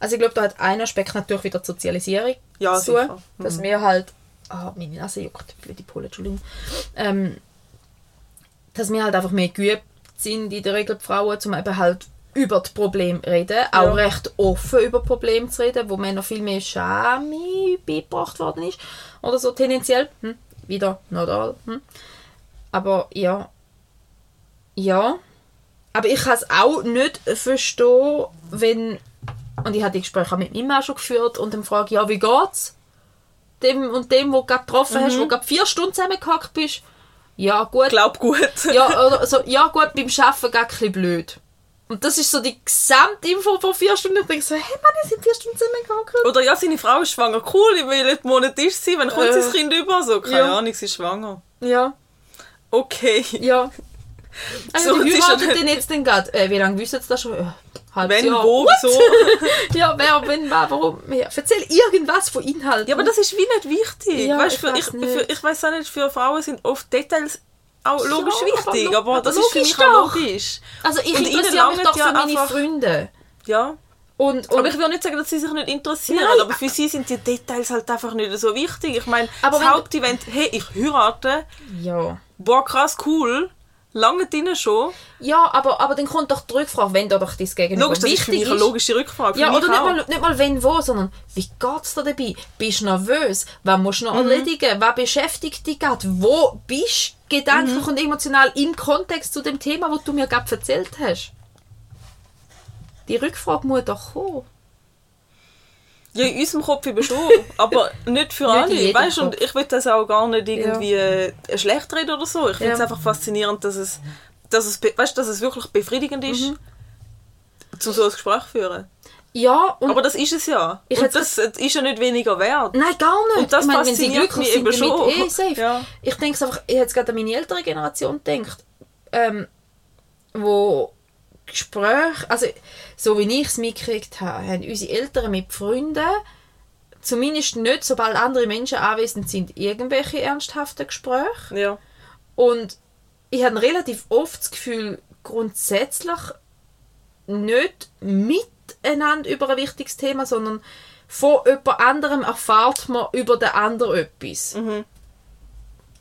Also ich glaube, da hat ein Aspekt natürlich wieder die Sozialisierung Ja, zu, sicher. dass wir halt, ah, meine Nase juckt, blöde Pole, Entschuldigung, ähm, dass wir halt einfach mehr geübt sind, in der Regel die Frauen, um eben halt über das Problem reden, auch Ja. recht offen über Probleme zu reden, wo Männer viel mehr Scham beigebracht worden ist, oder so tendenziell, hm, wieder, not all, hm. aber ja, ja, aber ich kann es auch nicht verstehen, wenn. Und ich habe die Gespräche auch mit meinem Mann schon geführt und dann frage ich, ja, wie geht's? Dem und dem, wo du gerade getroffen hast, wo du gerade vier Stunden zusammengehackt bist. Ja, gut. Glaub gut. Ja, oder so, ja, gut, beim Arbeiten geht ein bisschen blöd. Und das ist so die Gesamtinfo von vier Stunden. Ich denke so, hey Mann, wir sind vier Stunden zusammengehackt. Oder ja, seine Frau ist schwanger. Cool, ich will nicht monetisch sein. Wann kommt Äh. sein Kind über? So, keine Ja. Ahnung, sie ist schwanger. Ja, Okay. ja. Also, So, die heiratet den jetzt denn gerade? Äh, wie lange wissen sie das schon? Äh, halbes Wenn, Jahr. wo, What? so. Ja, wer, wenn, wer, warum? Ja, erzähl irgendwas von Inhalt. Ja, aber das ist wie nicht wichtig. Ja, weißt, ich für, weiß ich, nicht. für, ich weiß auch nicht, für Frauen sind oft Details auch logisch Ja, aber wichtig, lo- aber, aber das ist für mich auch doch. logisch. Also ich Und interessiere mich doch ja für meine einfach- Freunde. Ja. Und, Aber und ich will nicht sagen, dass sie sich nicht interessieren, Nein. aber für sie sind die Details halt einfach nicht so wichtig. Ich meine, Aber das Hauptevent, hey, ich heirate, ja. boah, krass, cool, lange drinnen schon. Ja, aber, aber dann kommt doch die Rückfrage, wenn da doch das Gegenüber Logisch, das ist für wichtig mich eine logische Rückfrage. Ja, oder nicht auch. mal, nicht mal wenn, wo, sondern wie geht's dir dabei? Bist du nervös? Was musst Mhm. du noch erledigen? Was beschäftigt dich gerade? Wo bist du gedanklich Mhm. und emotional im Kontext zu dem Thema, das du mir gerade erzählt hast? Die Rückfrage muss doch kommen. Ja, in unserem Kopf eben schon, aber nicht für Nicht alle. Weißt, und ich will das auch gar nicht irgendwie äh, schlecht reden oder so. Ich finde Ja. es einfach faszinierend, dass es, dass es, weißt, dass es wirklich befriedigend ist, Mhm. zu so ein Gespräch zu führen. Ja, und Aber das ist es ja. Ich und hätte das ist ja nicht weniger wert. Nein, gar nicht. Und das ich meine, wenn sie glücklich sind eben schon. eh safe. Ja. Ich denke es einfach, ich jetzt gerade an meine ältere Generation gedacht, ähm, wo Gespräche, also so wie ich es mitgekriegt habe, haben unsere Eltern mit Freunden zumindest nicht, sobald andere Menschen anwesend sind, irgendwelche ernsthaften Gespräche. Ja. Und ich habe relativ oft das Gefühl, grundsätzlich nicht miteinander über ein wichtiges Thema, sondern von jemand anderem erfahrt man über den anderen etwas.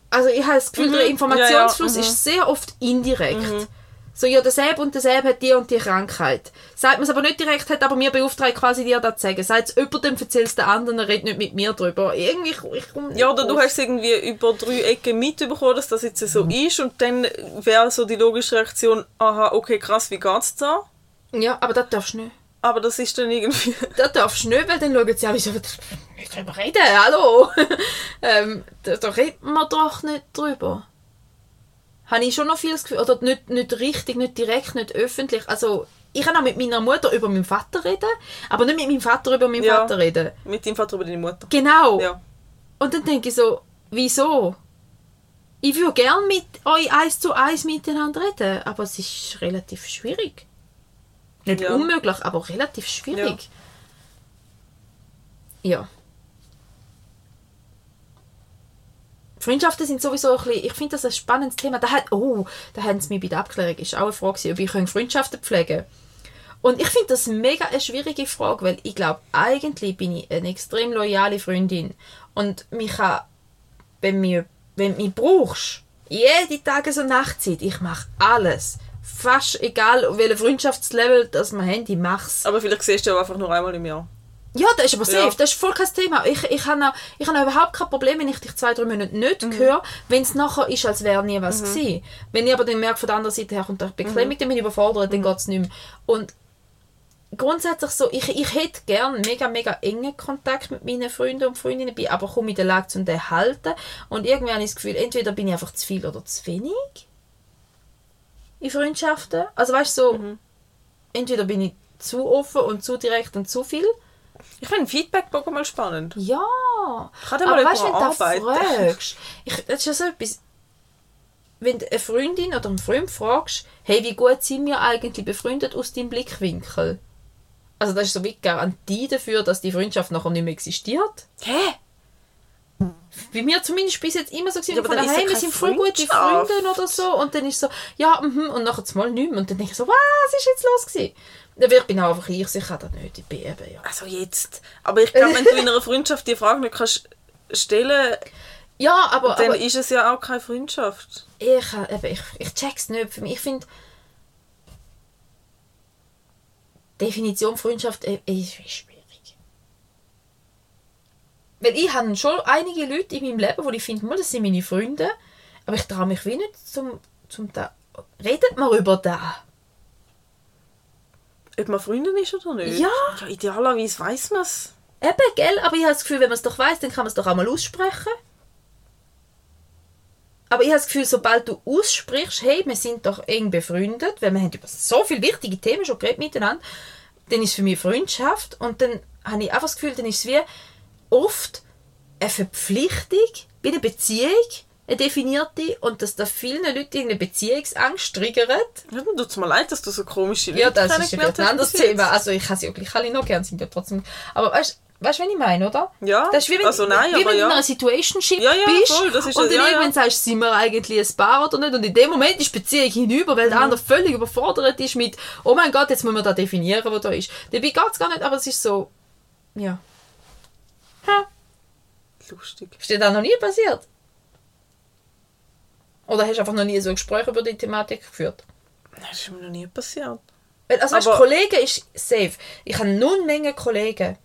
Also ich habe das Gefühl, der Informationsfluss Ja, ja, mhm. ist sehr oft indirekt. So, ja, derselbe und derselbe hat die und die Krankheit. Sagt man es aber nicht direkt, hat aber mir beauftragt, quasi dir das zu sagen. Sagt es jemandem, erzähl es den anderen, redet nicht mit mir drüber. Irgendwie, ich, ich Ja, oder du hast es irgendwie über drei Ecken mitbekommen, dass das jetzt so ist und dann wäre so die logische Reaktion, aha, okay, krass, wie geht's da? Ja, aber das darfst du nicht. Aber das ist dann irgendwie... Das darfst du nicht, weil dann schauen sie an, wieso nicht drüber reden, hallo. ähm, da, da redet man doch nicht drüber. Habe ich schon noch viel das Gefühl, oder nicht, nicht richtig, nicht direkt, nicht öffentlich. Also, ich kann auch mit meiner Mutter über meinen Vater reden, aber nicht mit meinem Vater über meinen Ja. Vater reden. Mit deinem Vater über deine Mutter. Genau. Ja. Und dann denke ich so, wieso? Ich würde gerne mit euch eins zu eins miteinander reden, aber es ist relativ schwierig. Nicht Ja. unmöglich, aber relativ schwierig. Ja. Freundschaften sind sowieso ein bisschen, ich finde das ein spannendes Thema. Da hat, oh, da haben sie mich bei der Abklärung, ist auch eine Frage gewesen, ob ich Freundschaften pflegen kann. Und ich finde das mega eine schwierige Frage, weil ich glaube, eigentlich bin ich eine extrem loyale Freundin. Und mich kann, wenn, mir, wenn mich brauchst, jede Tage so Nachtzeit, ich mache alles. Fast egal, welches Freundschaftslevel das wir haben, ich mache es. Aber vielleicht siehst du ja einfach nur einmal im Jahr. Ja, das ist aber safe. Ja. Das ist voll kein Thema. Ich, ich habe auch, ich habe auch überhaupt kein Problem, wenn ich dich zwei, drei Monate nicht höre, wenn es nachher ist, als wäre nie was gewesen. Wenn ich aber dann merke, von der anderen Seite her kommt eine Beklemmung, dann bin ich überfordert, dann geht es nicht mehr. Und grundsätzlich so, ich, ich hätte gern mega, mega engen Kontakt mit meinen Freunden und Freundinnen, bin aber komme in der Lage, zu den halten. Und irgendwie habe ich das Gefühl, entweder bin ich einfach zu viel oder zu wenig in Freundschaften. Also weißt du, so, entweder bin ich zu offen und zu direkt und zu viel. Ich finde Feedbackbogen mal spannend. Ja. Kann Aber mal weißt du, wenn jemand du das arbeiten? fragst, ich, das ist ja so etwas, wenn du eine Freundin oder einen Freund fragst, hey, wie gut sind wir eigentlich befreundet aus deinem Blickwinkel? Also das ist so wie Garantie dafür, dass die Freundschaft nachher nicht mehr existiert. Hä? Bei mir zumindest bis jetzt immer so gewesen, Ja, aber von ist daheim, wir sind voll gute. Freunde oder so und dann ist so, ja, mhm, und nachher mal nicht mehr und dann denke ich so, was ist jetzt los gewesen? Aber ich bin auch einfach ich, ich kann das nicht, ich bin eben, ja. Also jetzt. Aber ich glaube, wenn du in einer Freundschaft die Frage nicht kannst stellen, Ja, aber, dann aber ist es ja auch keine Freundschaft. ich, äh, eben, ich, ich check's nicht für mich. Ich finde, Definition Freundschaft äh, ist schwierig. Weil ich habe schon einige Leute in meinem Leben, wo ich finde, das sind meine Freunde, aber ich traue mich wie nicht zum, zum da. Redet mal über da. Ob man Freundin ist oder nicht? Ja. Ja, idealerweise weiß man es. Eben, gell? Aber ich habe das Gefühl, wenn man es doch weiß, dann kann man es doch auch mal aussprechen. Aber ich habe das Gefühl, sobald du aussprichst, hey, wir sind doch eng befreundet, weil wir haben über so viele wichtige Themen schon geredet miteinander, dann ist es für mich Freundschaft und dann habe ich einfach das Gefühl, dann ist es wie oft eine Verpflichtung, wie eine Beziehung, eine definierte und dass da vielen Leuten irgendeine Beziehungsangst triggert. Ja, dann tut es mir leid, dass du so komische Leute Ja, das ist kennengelernt ein anderes. Thema. Also ich habe sie wirklich alle noch gern, sind ja trotzdem... Aber weißt du, weißt, was ich meine, oder? Ja, Das ist wie wenn, also nein, wie wenn du ja. in einer Situationship Ja, ja, bist voll, das ist und ja- dann ja, ja. irgendwann sagst, sind wir eigentlich ein Paar oder nicht? Und in dem Moment ist die Beziehung hinüber, weil der Mhm. andere völlig überfordert ist mit «Oh mein Gott, jetzt müssen wir da definieren, wo da ist». Dabei geht es gar nicht, aber es ist so... Ja. Ha, Lustig. ist dir das noch nie passiert? Oder hast du einfach noch nie so Gespräche über die Thematik geführt? Das ist mir noch nie passiert. Also, weißt, Kollegen ist safe. Ich habe eine Menge Kollegen.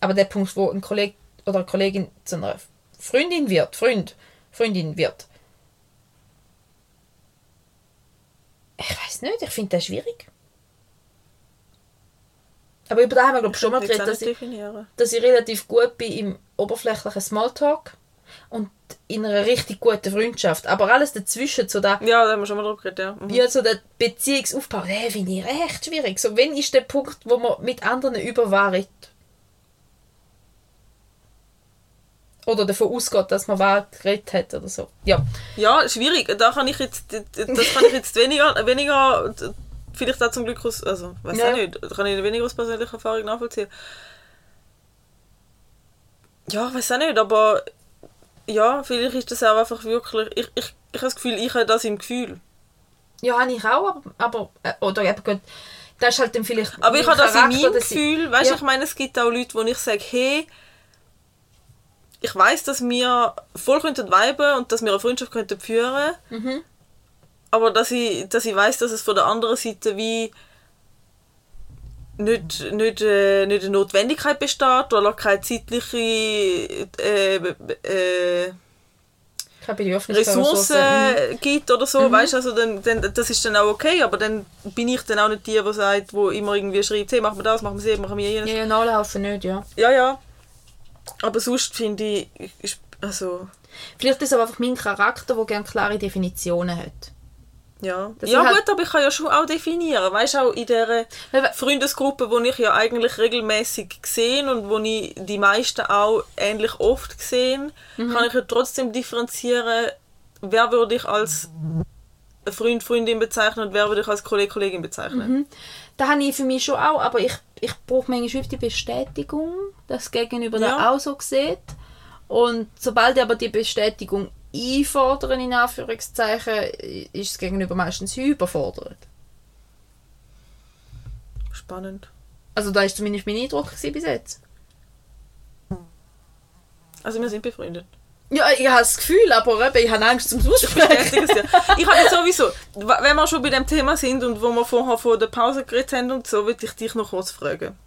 Aber der Punkt, wo ein Kollege oder eine Kollegin zu einer Freundin wird, Freund, Freundin wird. Ich weiß nicht, ich finde das schwierig. Aber über das haben wir, glaube schon mal geredet, dass ich, dass ich relativ gut bin im oberflächlichen Smalltalk und in einer richtig guten Freundschaft. Aber alles dazwischen, so da Ja, da haben wir schon mal drüber geredet, ja. Mhm. wie so der Beziehungsaufbau, den finde ich echt schwierig. So, wenn ist der Punkt, wo man mit anderen überwahrt? Oder davon ausgeht, dass man wahr geredet hat oder so. Ja. Ja, schwierig. Da kann ich jetzt, das kann ich jetzt weniger, weniger, vielleicht auch zum Glück aus, also, weiß Ja. auch nicht, da kann ich weniger aus persönlicher Erfahrung nachvollziehen. Ja, weiß auch nicht, aber ja, vielleicht ist das auch einfach wirklich, ich, ich, ich habe das Gefühl, ich habe das im Gefühl. Ja, habe ich auch, aber, äh, oder eben gut, das ist halt dann vielleicht Aber ich habe das in meinem dass ich- Gefühl, weißt du, Ja. ich meine, es gibt auch Leute, wo ich sage, hey, ich weiß, dass wir voll könnten viben und dass wir eine Freundschaft könnten führen, Mhm. Aber dass ich, dass ich weiß, dass es von der anderen Seite wie nicht, nicht, äh, nicht eine Notwendigkeit besteht oder keine zeitliche äh, äh, Ressourcen Mhm. gibt oder so, weißt also dann, dann, das ist dann auch okay, aber dann bin ich dann auch nicht die, die sagt, wo immer irgendwie schreibt, hey, machen wir das, machen wir das, machen wir jenes. Ja, ja, nachlaufen nicht, ja. Ja, ja. Aber sonst finde ich, also, Vielleicht ist es aber einfach mein Charakter, der gerne klare Definitionen hat. Ja. Das ja halt- gut, aber ich kann ja schon auch definieren, weißt du, auch in Weil- Freundesgruppe, wo ich ja eigentlich regelmäßig gesehen und wo ich die meisten auch ähnlich oft gesehen, Mhm. kann ich ja trotzdem differenzieren, wer würde ich als Freund, Freundin bezeichnen und wer würde ich als Kollege, Kollegin bezeichnen. Mhm. Da habe ich für mich schon auch, aber ich, ich brauche manchmal die Bestätigung, dass das Gegenüber Ja. das auch so sieht. Und sobald ich aber die Bestätigung einfordern, in Anführungszeichen, ist es gegenüber meistens überfordert. Spannend. Also da war zumindest mein Eindruck bis jetzt. Also wir sind befreundet. Ja, ich habe das Gefühl, aber eben, ich habe Angst zum Aussprechen. Ich habe sowieso, wa- wenn wir schon bei dem Thema sind und wo wir vorher von der Pause geredet haben und so, würde ich dich noch kurz fragen.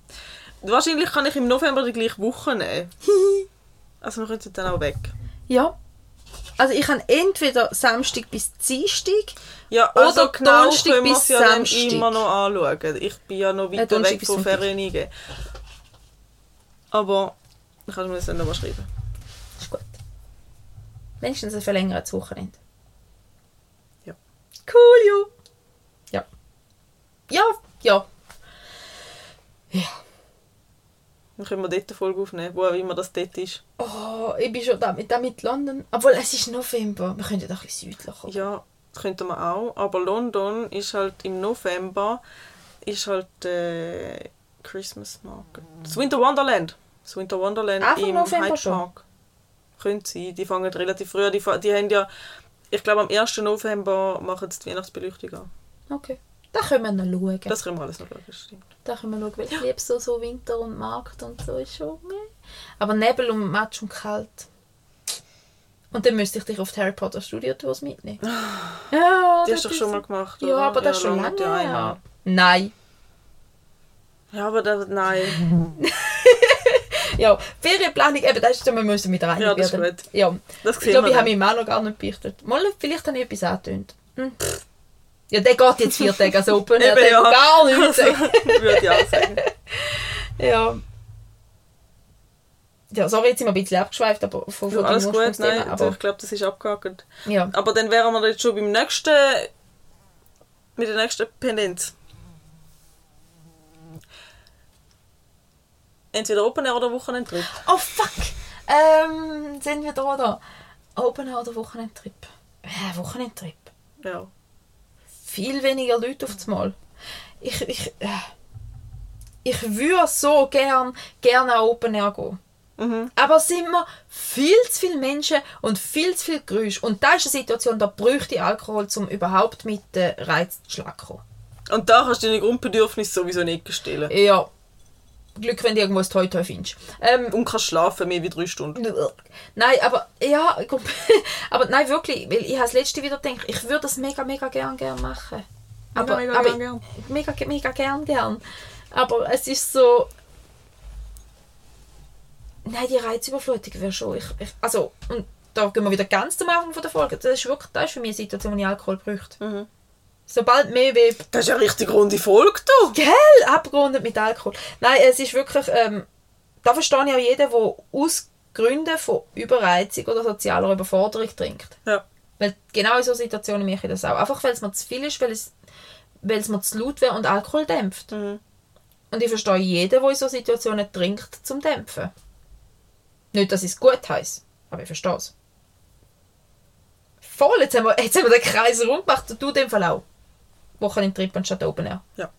Wahrscheinlich kann ich im November die gleiche Woche nehmen. Also wir können dann auch weg. Ja. Also ich habe entweder Samstag bis Dienstag Ja, Oder also genau Donnerstag bis ja Samstag. immer noch anschauen. Ich bin ja noch weiter Donnerstag weg von eingehen. Aber ich kann mir das dann noch mal schreiben. ist gut. Wenigstens ein verlängertes Wochenende. Ja. Cool, ja. Ja. Ja, ja. Dann können wir dort eine Folge aufnehmen, wo auch immer das dort ist. Oh, ich bin schon da mit, da mit London. Obwohl, es ist November. Wir können ja doch ein bisschen südlicher. Ja, das könnte man auch. Aber London ist halt im November ist halt äh, Christmas Market. Das Winter Wonderland. Das Winter Wonderland Anfang im November Hyde schon? Park. Könnte sein. Die fangen relativ früh. Die, fa- die haben ja, ich glaube am 1. November machen sie die Weihnachtsbeleuchtung an. Okay. Da können wir noch schauen. Das können wir alles noch schauen, das stimmt. Da können wir schauen, weil ich liebe so, so Winter und Markt und so ist schon meh. Aber Nebel und Matsch und kalt. Und dann müsste ich dich auf die Harry Potter Studio Tours mitnehmen. Ja, Die das hast du doch schon mal gemacht, Ja, oder? aber das ist schon lange ja. Nein. Ja, aber das, nein. Ja, Ferienplanung, eben, das ist, wir müssen mit rein Ja, das ist gut. Ja. Das Ich glaube, wir ich habe meinem Mann noch gar nicht beichtet. Mal, vielleicht habe ich etwas angetönt. Hm. Ja, der geht jetzt vier Tage als Open Air, der ja. gar nichts. Also, würde ich auch sagen. Ja. Ja, sorry, jetzt sind wir ein bisschen abgeschweift aber von, von Ja, alles gut, nein, aber ich glaube, das ist abgehakt. ja. Aber dann wären wir jetzt schon beim nächsten. mit der nächsten Pendenz. Entweder Open Air oder Wochenendtrip. Oh fuck! Ähm, sind wir da oder? Open Air oder Wochenendtrip? Äh, Wochenendtrip. Ja. Viel weniger Leute auf das Mal. Ich, ich, äh, ich würde so gern, gerne an Open Air gehen. Mhm. Aber es sind wir viel zu viele Menschen und viel zu viel Geräusch. Und da ist eine Situation, da bräuchte ich Alkohol, um überhaupt mit den Reiz zu schlagen. Und da kannst du deine Grundbedürfnisse sowieso nicht stellen. Ja. Glück, wenn du irgendwo ein Toy Toy findest. Ähm, Und kannst schlafen mehr wie drei Stunden. Nein, aber ja, aber nein, wirklich, weil ich habe das letzte wieder gedacht, ich würde das mega, mega gern, gern machen. Aber, mega, aber gern, gern. mega, mega gern, gern. Aber es ist so... Nein, die Reizüberflutung wäre schon... Ich, ich, also, und da gehen wir wieder ganz zum Anfang von der Folge. Das ist wirklich, das ist für mich eine Situation, wo ich Alkohol bräuchte. Mhm. Sobald mehr wie Das ist ja richtig runde Folge, du. Gell? Abgerundet mit Alkohol. Nein, es ist wirklich, ähm, da verstehe ich auch jeden, der aus Gründen von Überreizung oder sozialer Überforderung trinkt. Ja. Weil genau in so Situationen mache ich das auch. Einfach weil es mir zu viel ist, weil es, weil es mir zu laut wäre und Alkohol dämpft. Mhm. Und ich verstehe jeden, der in so Situationen trinkt, zum Dämpfen. Nicht, dass es gut heiße, aber ich verstehe es. Voll, jetzt haben, wir, jetzt haben wir den Kreis rund gemacht und du dem Fall auch. Wochenendtrip anstatt Open Air. Ja.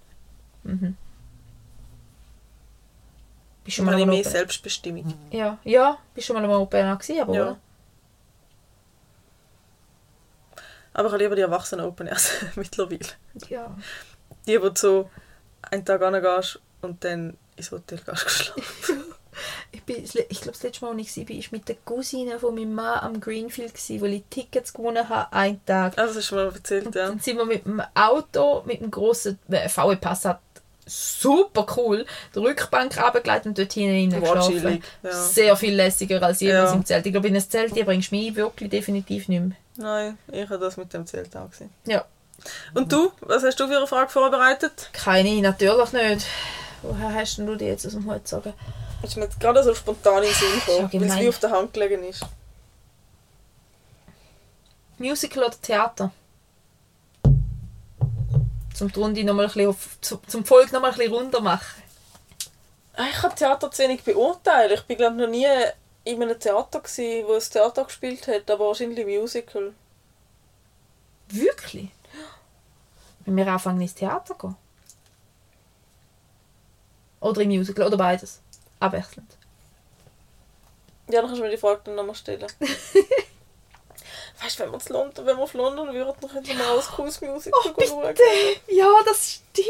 Mhm. Bist du mal mehr Open Selbstbestimmung. Ja, ja, bist du mal am Open Air gewesen, aber Ja. oder? Aber ich habe lieber die Erwachsenen Open Airs mittlerweile. Ja. Die, wo du so einen Tag gehst und dann ins Hotel gehst geschlafen. Ich, bin, ich glaube, das letzte Mal, als ich war, war mit der Cousine von meinem Mann am Greenfield, gewesen, weil ich Tickets gewonnen habe, einen Tag. Also, das hast du mir erzählt, ja. Dann sind wir mit dem Auto, mit dem grossen äh, VW Passat, super cool, die Rückbank runtergelegt und dort hinten geschlafen. ja. Sehr viel lässiger als jemals Ja. im Zelt. Ich glaube, in ein Zelt bringst du mich wirklich definitiv nicht mehr. Nein, ich habe das mit dem Zelt auch gesehen. Ja. Und du? Was hast du für eine Frage vorbereitet? Keine, natürlich nicht. Woher hast denn du die jetzt aus dem Hut gezogen? Ist mir jetzt gerade so spontan in den Sinn gekommen, weil es wie auf der Hand gelegen ist. Musical oder Theater? Zum die Runde noch mal ein bisschen auf, zum, Volk noch mal ein bisschen runter machen. Ah, Ich habe Theater zu wenig beurteilt. Ich bin glaube noch nie in einem Theater gewesen, wo ein Theater gespielt hat, aber wahrscheinlich Musical. Wirklich? Wenn wir anfangen ins Theater gehen? Oder im Musical, oder beides. Abwechselnd. Ja, dann kannst du mir die Frage dann nochmal stellen. Weißt du, wenn wir, zu London, wenn wir auf London würden, dann könnten wir auch School Music Oh, schauen. Ja, das stimmt.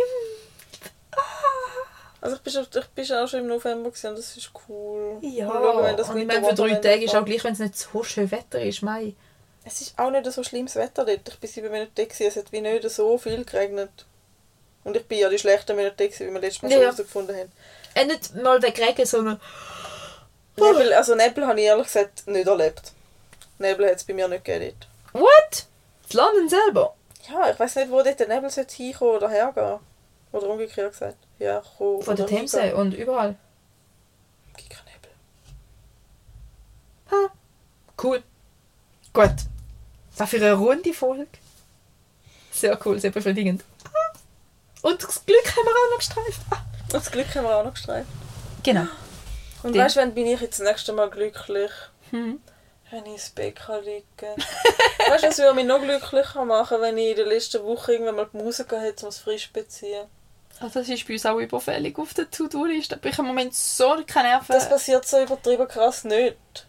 Also ich bin, ich bin auch schon im November gewesen, und das ist cool. Ja, schauen, wenn das und ich meine, für drei Tage ist auch gleich, wenn es nicht so schön Wetter ist, Mai. Es ist auch nicht so schlimmes Wetter dort. Ich bin sieben Minuten da, es hat wie nicht so viel geregnet. Und ich bin ja die schlechten Minuten da, wie wir letztes Mal Ja, schon ja. herausgefunden haben. Äh, nicht mal wegen Regen, sondern... Nebel, also Nebel habe ich ehrlich gesagt nicht erlebt. Nebel hat es bei mir nicht gegeben. What? Das London selber? Ja, ich weiß nicht, wo dort der Nebel hinkommen oder hergehen. Oder umgekehrt gesagt. Ja, kommen Von der Themse und überall. Gibt keinen Nebel. Ha. Cool. Gut. Das für eine runde Folge. Sehr cool, sehr befriedigend. Und das Glück haben wir auch noch gestreift. Und das Glück haben wir auch noch gestreift. Genau. Und weißt du, wenn bin ich jetzt das nächste Mal glücklich? Hm. Wenn ich ins Bett kann liegen Weißt du, was würde mich noch glücklicher machen, wenn ich in der letzten Woche irgendwann mal die Musik hätte, um das frisch zu beziehen? Also das ist bei uns auch überfällig auf der To-Do-Liste. Aber ich im Moment so keine Nerven. Das passiert so übertrieben krass nicht.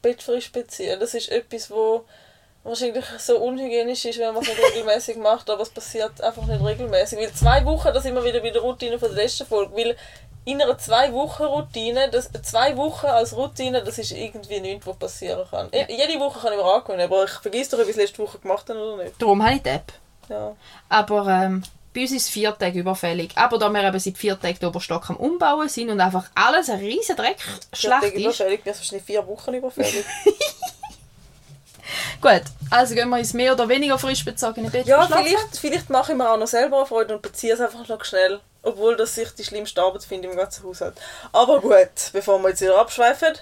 Bett frisch beziehen, das ist etwas, wo wahrscheinlich so unhygienisch ist, wenn man es nicht regelmäßig macht, aber es passiert einfach nicht regelmäßig. Weil zwei Wochen, das sind wir wieder bei der Routine von der letzten Folge, weil in einer zwei Wochen Routine, das, zwei Wochen als Routine, das ist irgendwie nichts, was passieren kann. Ja. Jede Woche kann ich mir angewöhnen, aber ich vergesse doch, ob ich es letzte Woche gemacht habe oder nicht. Darum habe ich die App. Ja. Aber ähm, bei uns ist es vier Tage überfällig. Aber da wir eben seit vier Tagen den Oberstock am Umbauen sind und einfach alles ein riesen Vier Dreckschlacht Tage ist. überfällig, mir ist wahrscheinlich vier Wochen überfällig. Gut, also gehen wir ins mehr oder weniger frisch bezogene Bett Ja, schlafen. vielleicht, vielleicht mache ich mir auch noch selber eine Freude und beziehe es einfach noch schnell. Obwohl das ich die schlimmste Arbeit finde im ganzen Haushalt. Aber gut, bevor wir jetzt wieder abschweifen.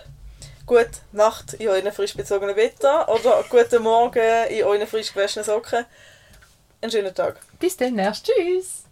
Gute Nacht in euren frisch bezogenen Betten oder guten Morgen in euren frisch gewaschenen Socken. Einen schönen Tag. Bis dann, erst. Tschüss.